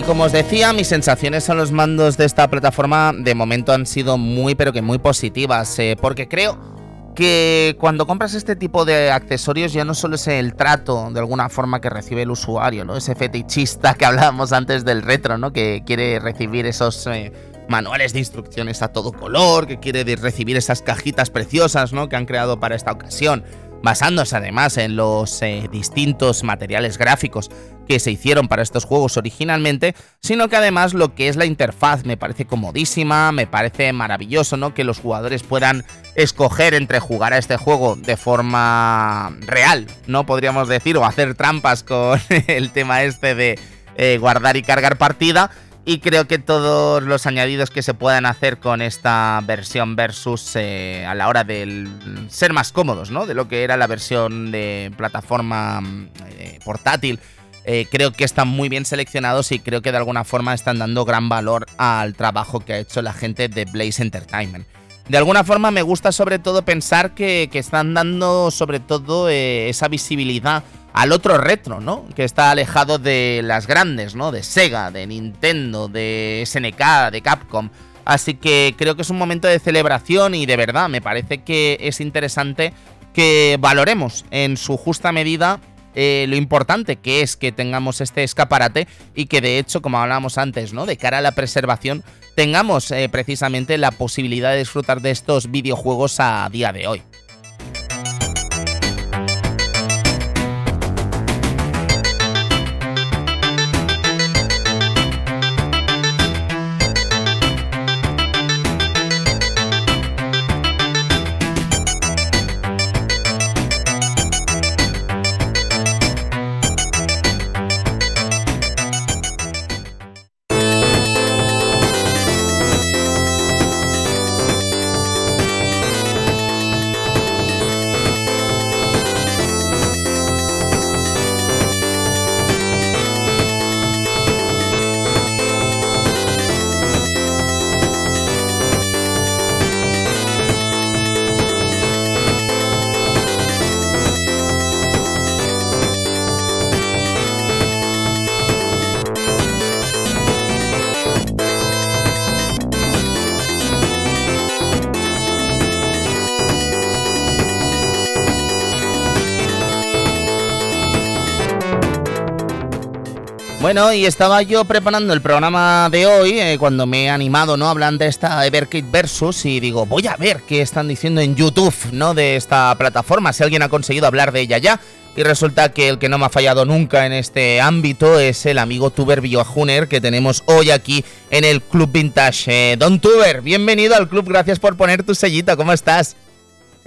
Como os decía, mis sensaciones a los mandos de esta plataforma de momento han sido muy, pero que muy positivas, eh, porque creo que cuando compras este tipo de accesorios ya no solo es el trato de alguna forma que recibe el usuario, ¿no? Ese fetichista que hablábamos antes del retro, ¿no? Que quiere recibir esos eh, manuales de instrucciones a todo color, que quiere recibir esas cajitas preciosas, ¿no? Que han creado para esta ocasión basándose además en los eh, distintos materiales gráficos que se hicieron para estos juegos originalmente, sino que además lo que es la interfaz me parece comodísima, me parece maravilloso, ¿no? Que los jugadores puedan escoger entre jugar a este juego de forma real, ¿no? Podríamos decir, o hacer trampas con el tema este de eh, guardar y cargar partida y creo que todos los añadidos que se puedan hacer con esta versión versus eh, a la hora de ser más cómodos, ¿no? De lo que era la versión de plataforma eh, portátil. Eh, creo que están muy bien seleccionados y creo que de alguna forma están dando gran valor al trabajo que ha hecho la gente de Blaze Entertainment. De alguna forma me gusta sobre todo pensar que, están dando sobre todo esa visibilidad al otro retro, ¿no? Que está alejado de las grandes, ¿no? De Sega, de Nintendo, de SNK, de Capcom. Así que creo que es un momento de celebración y de verdad me parece que es interesante que valoremos en su justa medida eh, lo importante que es que tengamos este escaparate y que de hecho, como hablábamos antes, ¿no? De cara a la preservación, tengamos eh, precisamente la posibilidad de disfrutar de estos videojuegos a día de hoy. Y estaba yo preparando el programa de hoy eh, cuando me he animado, ¿no? Hablando de esta Everkit Versus y digo, voy a ver qué están diciendo en YouTube, ¿no? De esta plataforma, si alguien ha conseguido hablar de ella ya. Y resulta que el que no me ha fallado nunca en este ámbito es el amigo Tuber Biojuner que tenemos hoy aquí en el Club Vintage. Eh, Don Tuber, bienvenido al club, gracias por poner tu sellito, ¿cómo estás?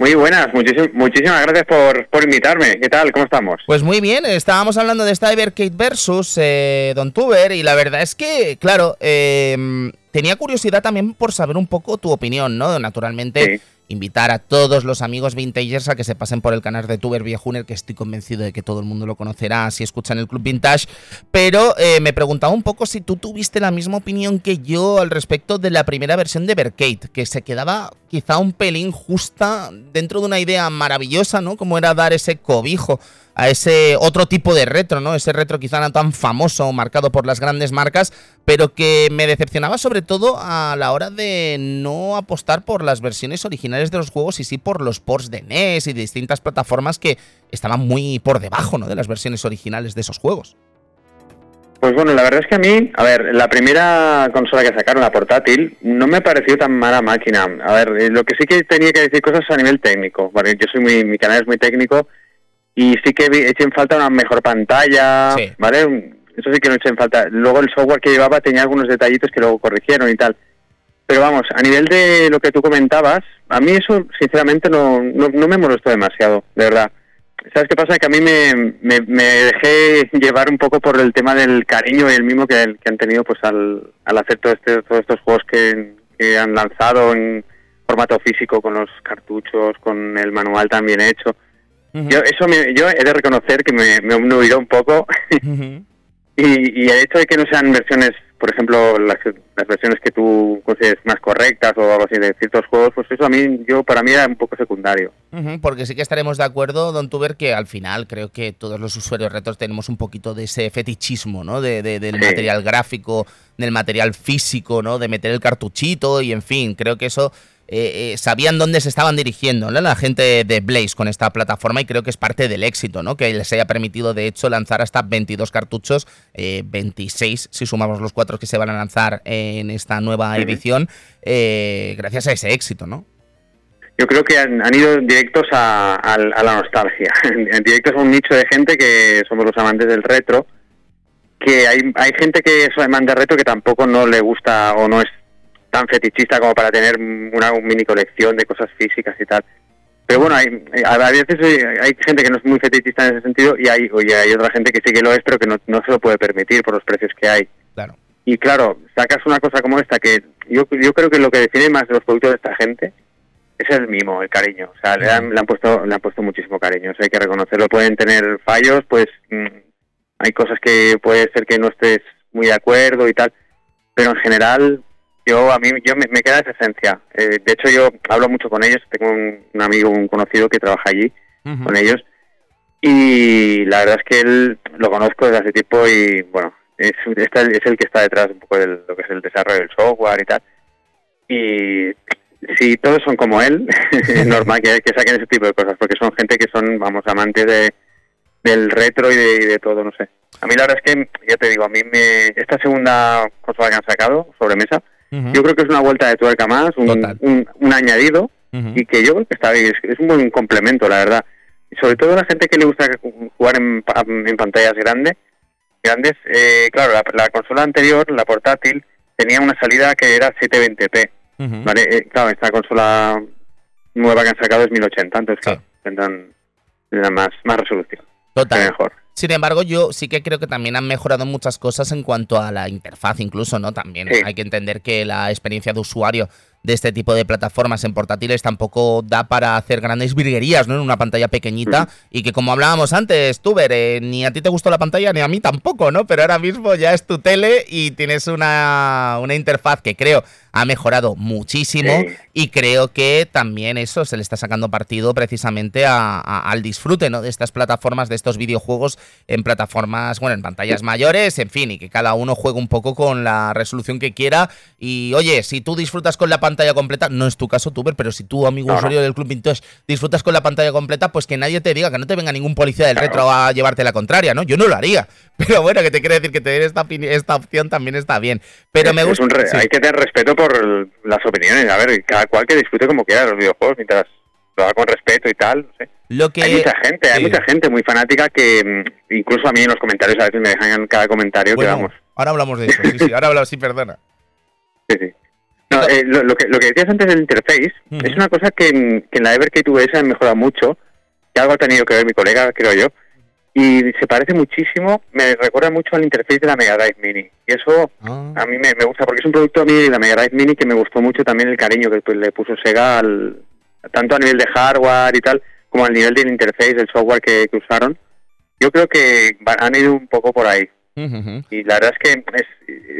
Muy buenas, muchísimas gracias por, invitarme. ¿Qué tal? ¿Cómo estamos? Pues muy bien, estábamos hablando de esta Evercade versus eh, Don Tuber y la verdad es que, claro, em, tenía curiosidad también por saber un poco tu opinión, ¿no? Naturalmente, invitar a todos los amigos vintagers a que se pasen por el canal de Tuber Viejuner, que estoy convencido de que todo el mundo lo conocerá si escuchan el Club Vintage. Pero eh, me preguntaba un poco si tú tuviste la misma opinión que yo al respecto de la primera versión de Evercade, que se quedaba quizá un pelín justa dentro de una idea maravillosa, ¿no? Como era dar ese cobijo a ese otro tipo de retro, ¿no? Ese retro quizá no tan famoso, marcado por las grandes marcas, pero que me decepcionaba sobre todo a la hora de no apostar por las versiones originales de los juegos y sí por los ports de NES y distintas plataformas que estaban muy por debajo, ¿no? De las versiones originales de esos juegos. Pues bueno, la verdad es que a mí, a ver, la primera consola que sacaron, la portátil, no me pareció tan mala máquina. A ver, eh, lo que sí que tenía que decir cosas a nivel técnico, porque yo soy muy, mi canal es muy técnico y sí que eché en falta una mejor pantalla, ¿vale? Eso sí que no eché en falta. Luego el software que llevaba tenía algunos detallitos que luego corrigieron y tal. Pero vamos, a nivel de lo que tú comentabas, a mí eso sinceramente no, no, me molestó demasiado, de verdad. ¿Sabes qué pasa? Que a mí me, me, dejé llevar un poco por el tema del cariño y el mismo que, que han tenido pues al, al hacer todo este, todos estos juegos que, que han lanzado en formato físico con los cartuchos, con el manual también hecho. Yo eso yo he de reconocer que me, me un poco y, el hecho de que no sean versiones, por ejemplo, las, versiones que tú consideres más correctas o algo así de ciertos juegos, pues eso a mí, yo para mí era un poco secundario. porque sí que estaremos de acuerdo, Don Tuber, que al final creo que todos los usuarios retos tenemos un poquito de ese fetichismo, ¿no? De, del material gráfico, del material físico, ¿no? De meter el cartuchito y en fin, creo que eso eh, eh, sabían dónde se estaban dirigiendo la gente de Blaze con esta plataforma y creo que es parte del éxito, ¿no? que les haya permitido de hecho lanzar hasta 22 cartuchos, 26 eh, si sumamos los cuatro que se van a lanzar en esta nueva edición, gracias a ese éxito, ¿no? Yo creo que han, ido directos a, la nostalgia, directos a un nicho de gente que somos los amantes del retro, que hay, hay gente que es amante de retro que tampoco no le gusta o no es tan fetichista como para tener una mini colección de cosas físicas y tal. Pero bueno, hay, a veces hay gente que no es muy fetichista en ese sentido y hay, hay otra gente que sí que lo es, pero que no, no se lo puede permitir por los precios que hay. Claro. Y claro, sacas una cosa como esta que yo, yo creo que lo que define más de los productos de esta gente es el mimo, el cariño. O sea, le han, le han puesto le han puesto muchísimo cariño. hay que reconocerlo. Pueden tener fallos, pues mm, hay cosas que puede ser que no estés muy de acuerdo y tal, pero en general yo a mí yo me, queda esa esencia. Eh, de hecho yo hablo mucho con ellos. Tengo un, amigo, un conocido que trabaja allí con ellos y la verdad es que él lo conozco desde hace tiempo y bueno es, es el que está detrás un poco de lo que es el desarrollo del software y tal. Y si todos son como él, es normal que, que, saquen ese tipo de cosas porque son gente que son vamos amantes de del retro y de, y de todo, no sé. A mí la verdad es que, ya te digo, a mí me, esta segunda consola que han sacado sobre yo creo que es una vuelta de tuerca más, un, un, un añadido y que yo creo que está bien, es, es un buen complemento, la verdad. Sobre todo a la gente que le gusta jugar en, en pantallas grandes, grandes eh, claro, la, la consola anterior, la portátil, tenía una salida que era 720p, Ujú. ¿vale? Eh, claro, esta consola nueva que han sacado es 1080, entonces Sí. claro, tendrán tendrán más, más resolución, Total. mejor. Sin embargo, yo sí que creo que también han mejorado muchas cosas en cuanto a la interfaz, incluso, ¿no? También Sí. hay que entender que la experiencia de usuario de este tipo de plataformas en portátiles tampoco da para hacer grandes virguerías, ¿no? En una pantalla pequeñita. Y que como hablábamos antes, Tuber, eh, ni a ti te gustó la pantalla, ni a mí tampoco, ¿no? Pero ahora mismo ya es tu tele y tienes una, una interfaz que creo ha mejorado muchísimo Sí. y creo que también eso se le está sacando partido precisamente a- a- al disfrute ¿no? de estas plataformas, de estos videojuegos en plataformas, bueno, en pantallas mayores, en fin, y que cada uno juegue un poco con la resolución que quiera. Y oye, si tú disfrutas con la pantalla completa, no es tu caso, Tuber, pero si tú, amigo usuario del Club Vintage, disfrutas con la pantalla completa, pues que nadie te diga, que no te venga ningún policía del Claro. retro a llevarte la contraria, ¿no? Yo no lo haría. Pero bueno, que te quiere decir que tener esta, esta opción también está bien. Pero me gusta. sí. Hay que tener respeto por las opiniones, a ver, cada cual que disfrute como quiera los videojuegos, mientras lo haga con respeto y tal, no sé. Lo que, Hay mucha gente, hay mucha gente muy fanática que mm, incluso a mí en los comentarios a veces me dejan cada comentario Bueno, que vamos. ahora hablamos de eso, sí, sí, ahora hablamos, sí, perdona. Sí, sí. No, eh, lo, lo que, lo que decías antes del interface es una cosa que, en- que en la Evercade VS han mejorado mucho, que algo ha tenido que ver mi colega, creo yo, y se parece muchísimo, me recuerda mucho al interface de la Mega Drive Mini. Y eso Ah. a mí me, me gusta, porque es un producto a mí de la Mega Drive Mini que me gustó mucho también el cariño que pues, le puso Sega, al, tanto a nivel de hardware y tal, como al nivel del interface, del software que, que usaron. Yo creo que han ido un poco por ahí. Y la verdad es que es,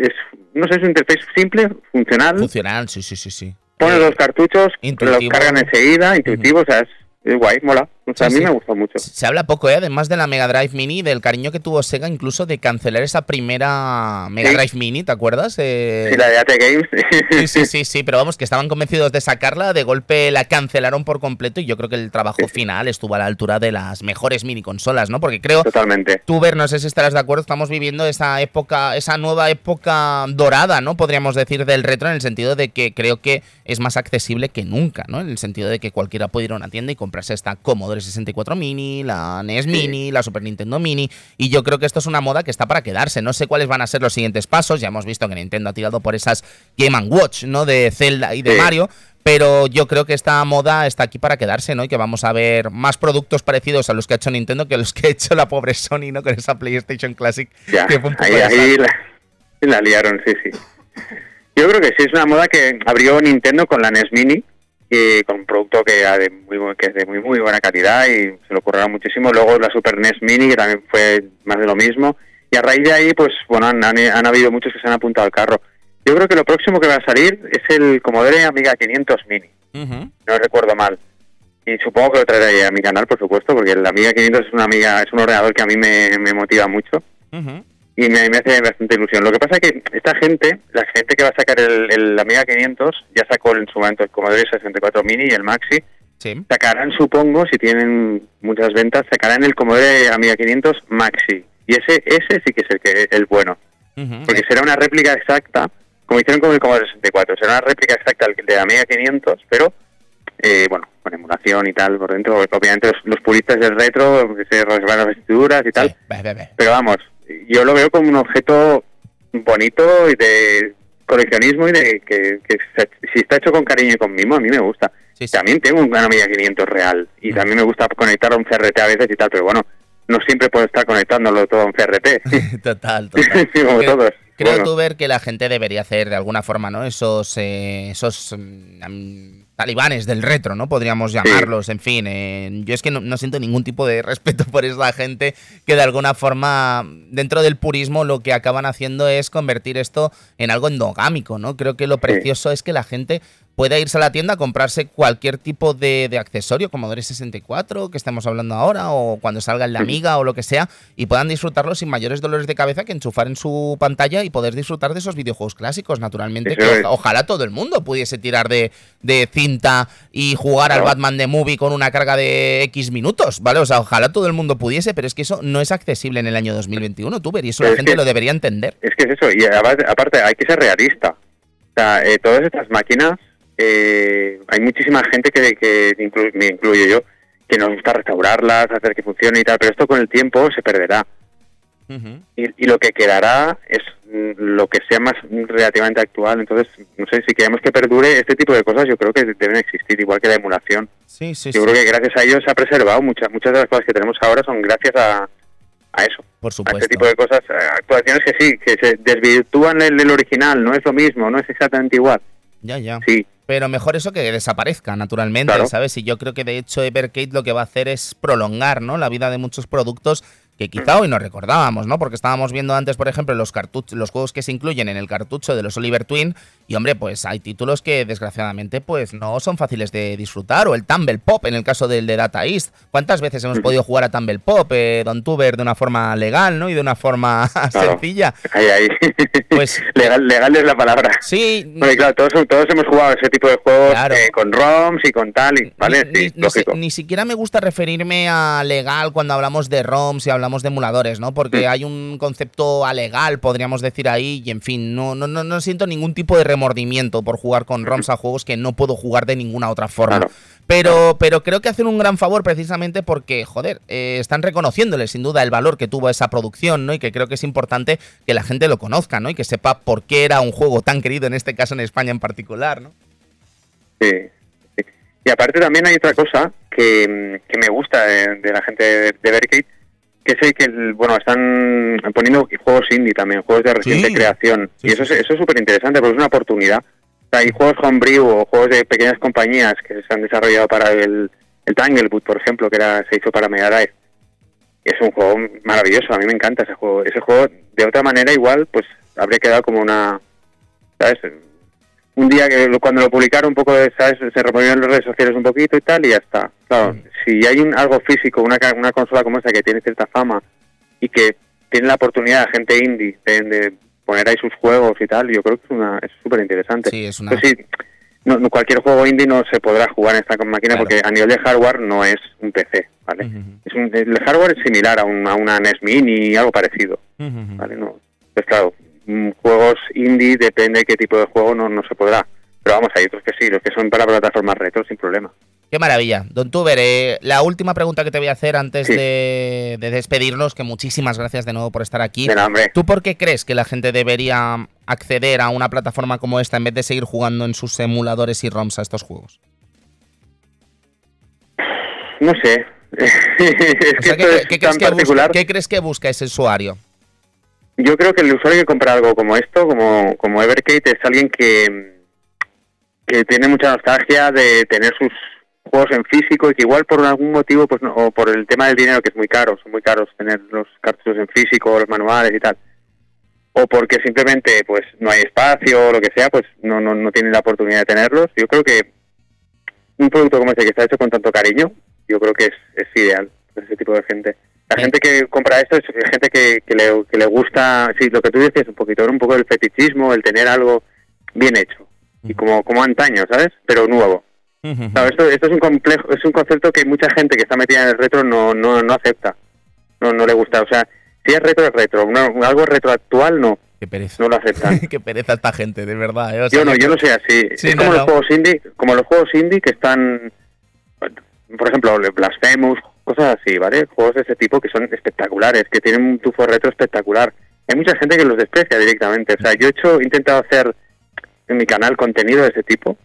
es no sé, es un interface simple, funcional. Funcional, sí, sí, sí, sí. Pones los cartuchos, intuitivo. los cargan enseguida, intuitivo, o sea, es, es guay, mola. O sea, Sí, a mí sí. me gustó mucho. Se habla poco, ¿eh? además de la Mega Drive Mini, del cariño que tuvo Sega incluso de cancelar esa primera Mega Sí. Drive Mini, ¿te acuerdas? Eh, Sí, la de AT Games. Sí, sí, sí, sí, pero vamos, que estaban convencidos de sacarla, de golpe la cancelaron por completo y yo creo que el trabajo final estuvo a la altura de las mejores mini consolas, ¿no? Porque creo, Totalmente. tú, Ver, no sé si estarás de acuerdo, estamos viviendo esa época, esa nueva época dorada, ¿no? Podríamos decir del retro en el sentido de que creo que es más accesible que nunca, ¿no? En el sentido de que cualquiera puede ir a una tienda y comprarse esta Commodore 64 Mini, la NES Mini, la Super Nintendo Mini, y yo creo que esto es una moda que está para quedarse. No sé cuáles van a ser los siguientes pasos, ya hemos visto que Nintendo ha tirado por esas Game Watch, ¿no? De Zelda y de Sí. Mario. Pero yo creo que esta moda está aquí para quedarse, ¿no? Y que vamos a ver más productos parecidos a los que ha hecho Nintendo que los que ha hecho la pobre Sony, ¿no? Con esa PlayStation Classic. Ya, que fue un poco ahí, desastre. ahí la, la liaron, sí, sí. Yo creo que sí, es una moda que abrió Nintendo con la NES Mini, y con un producto que, de muy, que es de muy, muy buena calidad y se lo ocurrieron muchísimo. Luego la Super NES Mini, que también fue más de lo mismo. Y a raíz de ahí, pues bueno, han, han, han habido muchos que se han apuntado al carro. Yo creo que lo próximo que va a salir es el Commodore Amiga 500 Mini, Ujú. no recuerdo mal. Y supongo que lo traeré a mi canal, por supuesto, porque el Amiga 500 es una amiga, es un ordenador que a mí me, me motiva mucho Ujú. Y me, me hace bastante ilusión. Lo que pasa es que esta gente, la gente que va a sacar el, el Amiga 500, ya sacó en su momento el Commodore 64 Mini y el Maxi, Sí. sacarán, supongo, si tienen muchas ventas, sacarán el Commodore Amiga 500 Maxi. Y ese ese sí que es el, que, el bueno, porque será una réplica exacta, como hicieron con el Commodore 64, será una réplica exacta de Amiga 500, pero, eh, bueno, con emulación y tal por dentro. Obviamente los, los puristas del retro, que se resbalan las vestiduras y tal, Sí, ve, ve, ve. pero vamos, yo lo veo como un objeto bonito y de coleccionismo y de que, que se- si está hecho con cariño y con mimo, a mí me gusta. Sí, sí. También tengo un Amiga 500 real y Mm. también me gusta conectar a un CRT a veces y tal, pero bueno, no siempre puedo estar conectándolo todo a un CRT, Total, total. como Creo- todos. Creo Bueno, tú ver que la gente debería hacer de alguna forma, ¿no? Esos, eh, esos mm, talibanes del retro, ¿no? Podríamos llamarlos, en fin. eh, yo es que no, no siento ningún tipo de respeto por esa gente que de alguna forma, dentro del purismo, lo que acaban haciendo es convertir esto en algo endogámico, ¿no? Creo que lo precioso es que la gente pueda irse a la tienda a comprarse cualquier tipo de, de accesorio, Commodore 64, que estemos hablando ahora, o cuando salga en la Amiga o lo que sea, y puedan disfrutarlo sin mayores dolores de cabeza que enchufar en su pantalla y poder disfrutar de esos videojuegos clásicos, naturalmente. Que ojalá todo el mundo pudiese tirar de, de cinta y jugar al. Batman de Movie con una carga de X minutos, ¿vale? O sea, ojalá todo el mundo pudiese, pero es que eso no es accesible en el año 2021, Tuber, y eso Pero la es gente que- lo debería entender. Es que es eso, y aparte, aparte hay que ser realista. O sea, eh, todas estas máquinas, eh, hay muchísima gente que, que inclu- me incluyo yo, que nos gusta restaurarlas, hacer que funcione y tal, pero esto con el tiempo se perderá. Y, y lo que quedará es mm, lo que sea más relativamente actual. Entonces, no sé, si queremos que perdure este tipo de cosas, yo creo que deben existir, igual que la emulación. Sí, sí, Yo sí, creo que gracias a ello se ha preservado. Muchas muchas de las cosas que tenemos ahora son gracias a, a eso. por A supuesto. este tipo de cosas, eh, actuaciones que sí, que se desvirtúan el, el original, no es lo mismo, no es exactamente igual. Ya, ya. Sí, Pero mejor eso que desaparezca, naturalmente, Claro. ¿sabes? Y yo creo que de hecho Evercade lo que va a hacer es prolongar, ¿no? La vida de muchos productos que quizá hoy no recordábamos, ¿no? Porque estábamos viendo antes, por ejemplo, los cartuchos, los juegos que se incluyen en el cartucho de los Oliver Twin, y hombre, pues hay títulos que desgraciadamente pues no son fáciles de disfrutar, o el Tumble Pop en el caso del de Data East. ¿Cuántas veces hemos podido jugar a Tumble Pop, eh, Don Tuber, de una forma legal, ¿no? Y de una forma sencilla. ahí, ahí. Pues- legal, legal es la palabra. Sí, Porque claro, todos, todos hemos jugado ese tipo de juegos Claro. eh, con ROMs y con tal, y, ¿vale? Ni, sí, ni- ni lógico. ni siquiera me gusta referirme a legal cuando hablamos de ROMs y hablamos de emuladores, ¿no? Porque hay un concepto alegal, podríamos decir ahí, y en fin, no, no, no, no siento ningún tipo de remordimiento por jugar con ROMs a juegos que no puedo jugar de ninguna otra forma. Claro. Pero, pero creo que hacen un gran favor precisamente porque, joder, eh, están reconociéndole sin duda el valor que tuvo esa producción, ¿no? Y que creo que es importante que la gente lo conozca, ¿no? Y que sepa por qué era un juego tan querido, en este caso en España en particular, ¿no? Sí, sí. Y aparte también hay otra cosa que, que me gusta de, de la gente de, de que es el que, bueno, están poniendo juegos indie también, juegos de reciente Sí. creación. Sí, y eso, es, eso es súper interesante porque es una oportunidad. O sea, hay juegos homebrew o juegos de pequeñas compañías que se han desarrollado para el, el Tanglewood, por ejemplo, que era, se hizo para Mega Drive. Es un juego maravilloso, a mí me encanta ese juego. Ese juego, de otra manera, igual, pues habría quedado como una, ¿sabes? Un día que cuando lo publicaron un poco ¿sabes? se removieron en las redes sociales un poquito y tal y ya está. Claro, Mm. si hay un algo físico, una, una consola como esa que tiene cierta fama y que tiene la oportunidad de gente indie de, de poner ahí sus juegos y tal, yo creo que es una es súper interesante. Sí, es una... Pues sí, no, no- cualquier juego indie no se podrá jugar en esta máquina Claro. porque a nivel de hardware no es un PC, ¿vale? Es un- el hardware es similar a, un- a una NES Mini, algo parecido. ujú. ¿vale? No, pues claro, juegos indie, depende de qué tipo de juego, no, no se podrá. Pero vamos, hay otros que sí, los que son para plataformas retro sin problema. Qué maravilla. Don Tuber, eh, la última pregunta que te voy a hacer antes Sí. de, de despedirnos, que muchísimas gracias de nuevo por estar aquí. De. ¿Tú por qué crees que la gente debería acceder a una plataforma como esta en vez de seguir jugando en sus emuladores y ROMs a estos juegos? No sé. es O que sea, esto ¿qué, es qué tan crees que busca, qué crees que busca ese usuario? Yo creo que el usuario que compra algo como esto, como, como Evercade, es alguien que, que tiene mucha nostalgia de tener sus juegos en físico y que igual por algún motivo, pues no- o por el tema del dinero, que es muy caro, son muy caros tener los cartuchos en físico, los manuales y tal, o porque simplemente pues no hay espacio o lo que sea, pues no, no, no tienen la oportunidad de tenerlos. Yo creo que un producto como este que está hecho con tanto cariño, yo creo que es, es ideal para ese tipo de gente. La gente que compra esto es gente que, que, le, que le gusta, sí, lo que tú dices un poquito, un poco el fetichismo, el tener algo bien hecho y como como antaño, ¿sabes? Pero nuevo. Claro, esto, esto es un complejo, es un concepto que mucha gente que está metida en el retro no, no, no acepta, no, no le gusta. O sea, si es retro es retro, una- algo retro actual no, Qué pereza. no lo aceptan. Qué pereza esta gente, de verdad. ¿eh? O sea, Yo no, yo no soy así. Sí, es no, como no. los juegos indie, como los juegos indie que están, por ejemplo, Blasphemous, cosas así, ¿vale? Juegos de ese tipo que son espectaculares, que tienen un tufo retro espectacular. Hay mucha gente que los desprecia directamente. O sea, yo he hecho, he intentado hacer en mi canal contenido de ese tipo,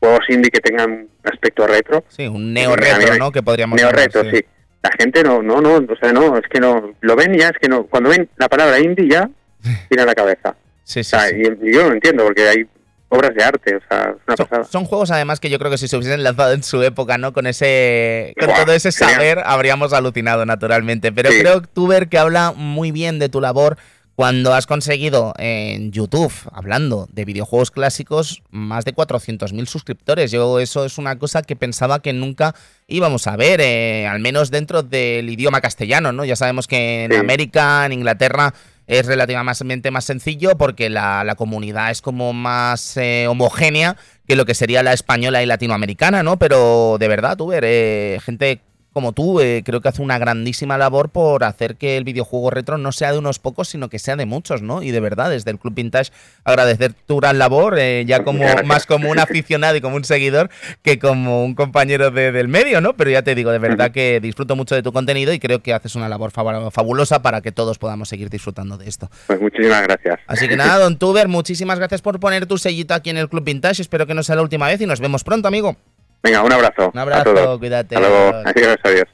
juegos indie que tengan aspecto retro, Sí, un neo retro, ¿no? Que podríamos neo retro, sí. La gente no, no, no, o sea, no, es que no, lo ven ya, es que no, cuando ven la palabra indie ya, tiene la cabeza. Sí, O sí, sea, sí. y, y yo no entiendo, porque hay obras de arte, o sea, es una Son, pasada. son juegos además que yo creo que si se hubiesen lanzado en su época, ¿no? Con ese con Buah, todo ese genial. saber habríamos alucinado naturalmente. Pero Sí. creo, Tuber, que habla muy bien de tu labor cuando has conseguido en YouTube, hablando de videojuegos clásicos, más de 400.000 suscriptores. Yo eso es una cosa que pensaba que nunca íbamos a ver, eh, al menos dentro del idioma castellano, ¿no? Ya sabemos que en Sí. América, en Inglaterra, es relativamente más sencillo porque la, la comunidad es como más eh, homogénea que lo que sería la española y latinoamericana, ¿no? Pero de verdad, tú, eh, gente como tú, eh, creo que hace una grandísima labor por hacer que el videojuego retro no sea de unos pocos, sino que sea de muchos, ¿no? Y de verdad, desde el Club Vintage, agradecer tu gran labor, eh, ya como más como un aficionado y como un seguidor que como un compañero de- del medio, ¿no? Pero ya te digo, de verdad que disfruto mucho de tu contenido y creo que haces una labor fabu- fabulosa para que todos podamos seguir disfrutando de esto. Pues muchísimas gracias. Así que nada, Don Tuber, muchísimas gracias por poner tu sellito aquí en el Club Vintage. Espero que no sea la última vez y nos vemos pronto, amigo. Venga, un abrazo. Un a abrazo, todos. cuídate. Hasta luego. adiós. Adiós,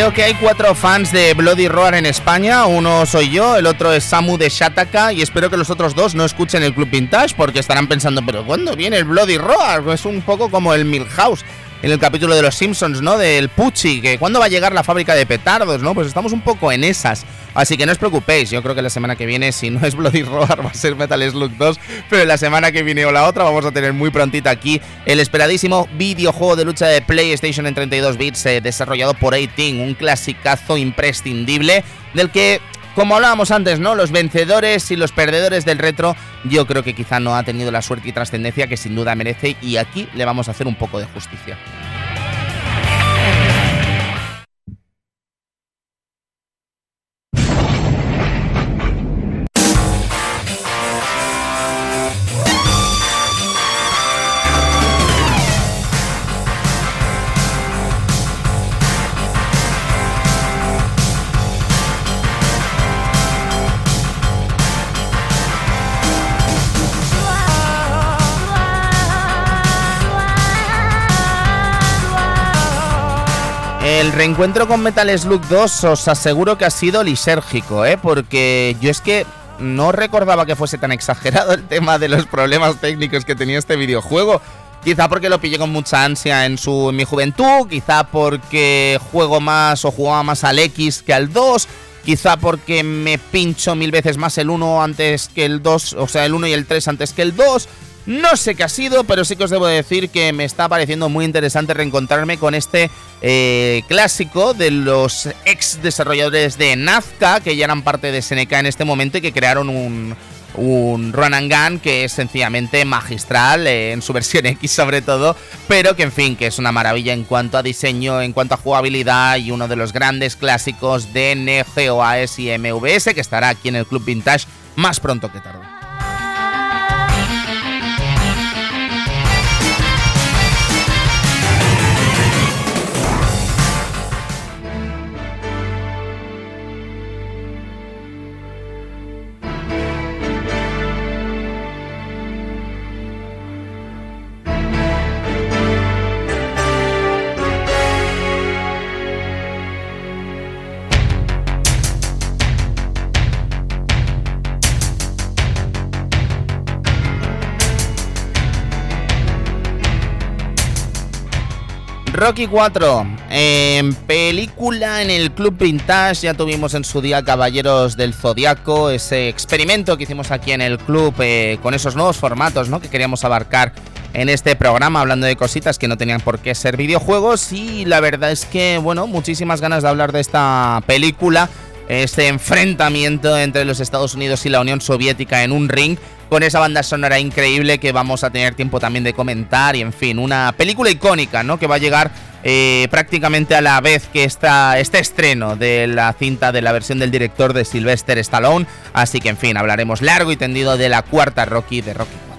Creo que hay cuatro fans de Bloody Roar en España. Uno soy yo, el otro es Samu de Shataka. Y espero que los otros dos no escuchen el Club Vintage porque estarán pensando, ¿pero cuándo viene el Bloody Roar? Es un poco como el Milhouse en el capítulo de los Simpsons, ¿no? Del Pucci, que cuándo va a llegar la fábrica de petardos, ¿no? Pues estamos un poco en esas. Así que no os preocupéis, yo creo que la semana que viene, si no es Bloody Roar, va a ser Metal Slug 2, pero la semana que viene o la otra vamos a tener muy prontito aquí el esperadísimo videojuego de lucha de PlayStation en 32 bits eh, desarrollado por 18, un clasicazo imprescindible del que como hablábamos antes, ¿no? Los vencedores y los perdedores del retro, yo creo que quizá no ha tenido la suerte y trascendencia que sin duda merece y aquí le vamos a hacer un poco de justicia. El reencuentro con Metal Slug 2 os aseguro que ha sido lisérgico, ¿eh? Porque yo es que no recordaba que fuese tan exagerado el tema de los problemas técnicos que tenía este videojuego. Quizá porque lo pillé con mucha ansia en, su, en mi juventud, quizá porque juego más o jugaba más al X que al 2, quizá porque me pincho mil veces más el 1 antes que el 2, o sea, el 1 y el 3 antes que el 2. No sé qué ha sido, pero sí que os debo decir que me está pareciendo muy interesante reencontrarme con este eh, clásico de los ex desarrolladores de Nazca, que ya eran parte de SNK en este momento y que crearon un, un run and gun que es sencillamente magistral eh, en su versión X sobre todo, pero que en fin, que es una maravilla en cuanto a diseño, en cuanto a jugabilidad y uno de los grandes clásicos de AES y MVS que estará aquí en el Club Vintage más pronto que tarde. Rocky 4, en película en el Club Vintage, ya tuvimos en su día Caballeros del Zodiaco, ese experimento que hicimos aquí en el club eh, con esos nuevos formatos ¿no? que queríamos abarcar en este programa, hablando de cositas que no tenían por qué ser videojuegos. Y la verdad es que, bueno, muchísimas ganas de hablar de esta película, este enfrentamiento entre los Estados Unidos y la Unión Soviética en un ring con esa banda sonora increíble que vamos a tener tiempo también de comentar y en fin, una película icónica, ¿no? Que va a llegar eh, prácticamente a la vez que está este estreno de la cinta de la versión del director de Sylvester Stallone. Así que, en fin, hablaremos largo y tendido de la cuarta Rocky de Rocky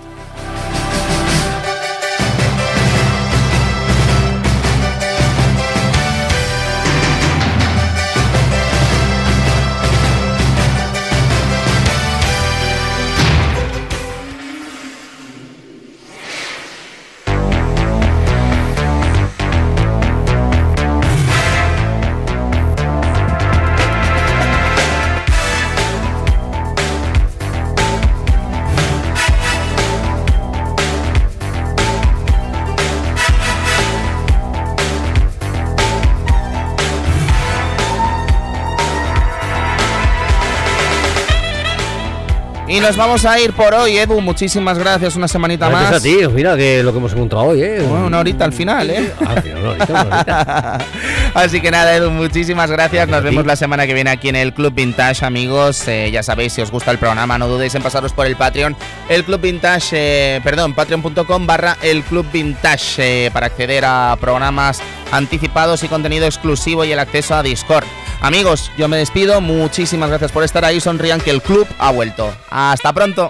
nos vamos a ir por hoy, Edu. Muchísimas gracias, una semanita Gracias más. a ti, mira que lo que hemos encontrado hoy, ¿eh? Bueno, una horita al final, ¿eh? Ah, al final, una horita, una horita. Así que nada, Edu, muchísimas gracias. Nos vemos la semana que viene aquí en el Club Vintage, amigos. Eh, ya sabéis, si os gusta el programa, no dudéis en pasaros por el Patreon. El Club Vintage, eh, perdón, patreon.com barra el Club Vintage eh, para acceder a programas anticipados y contenido exclusivo y el acceso a Discord. Amigos, yo me despido. Muchísimas gracias por estar ahí. Sonrían que el club ha vuelto. Hasta pronto.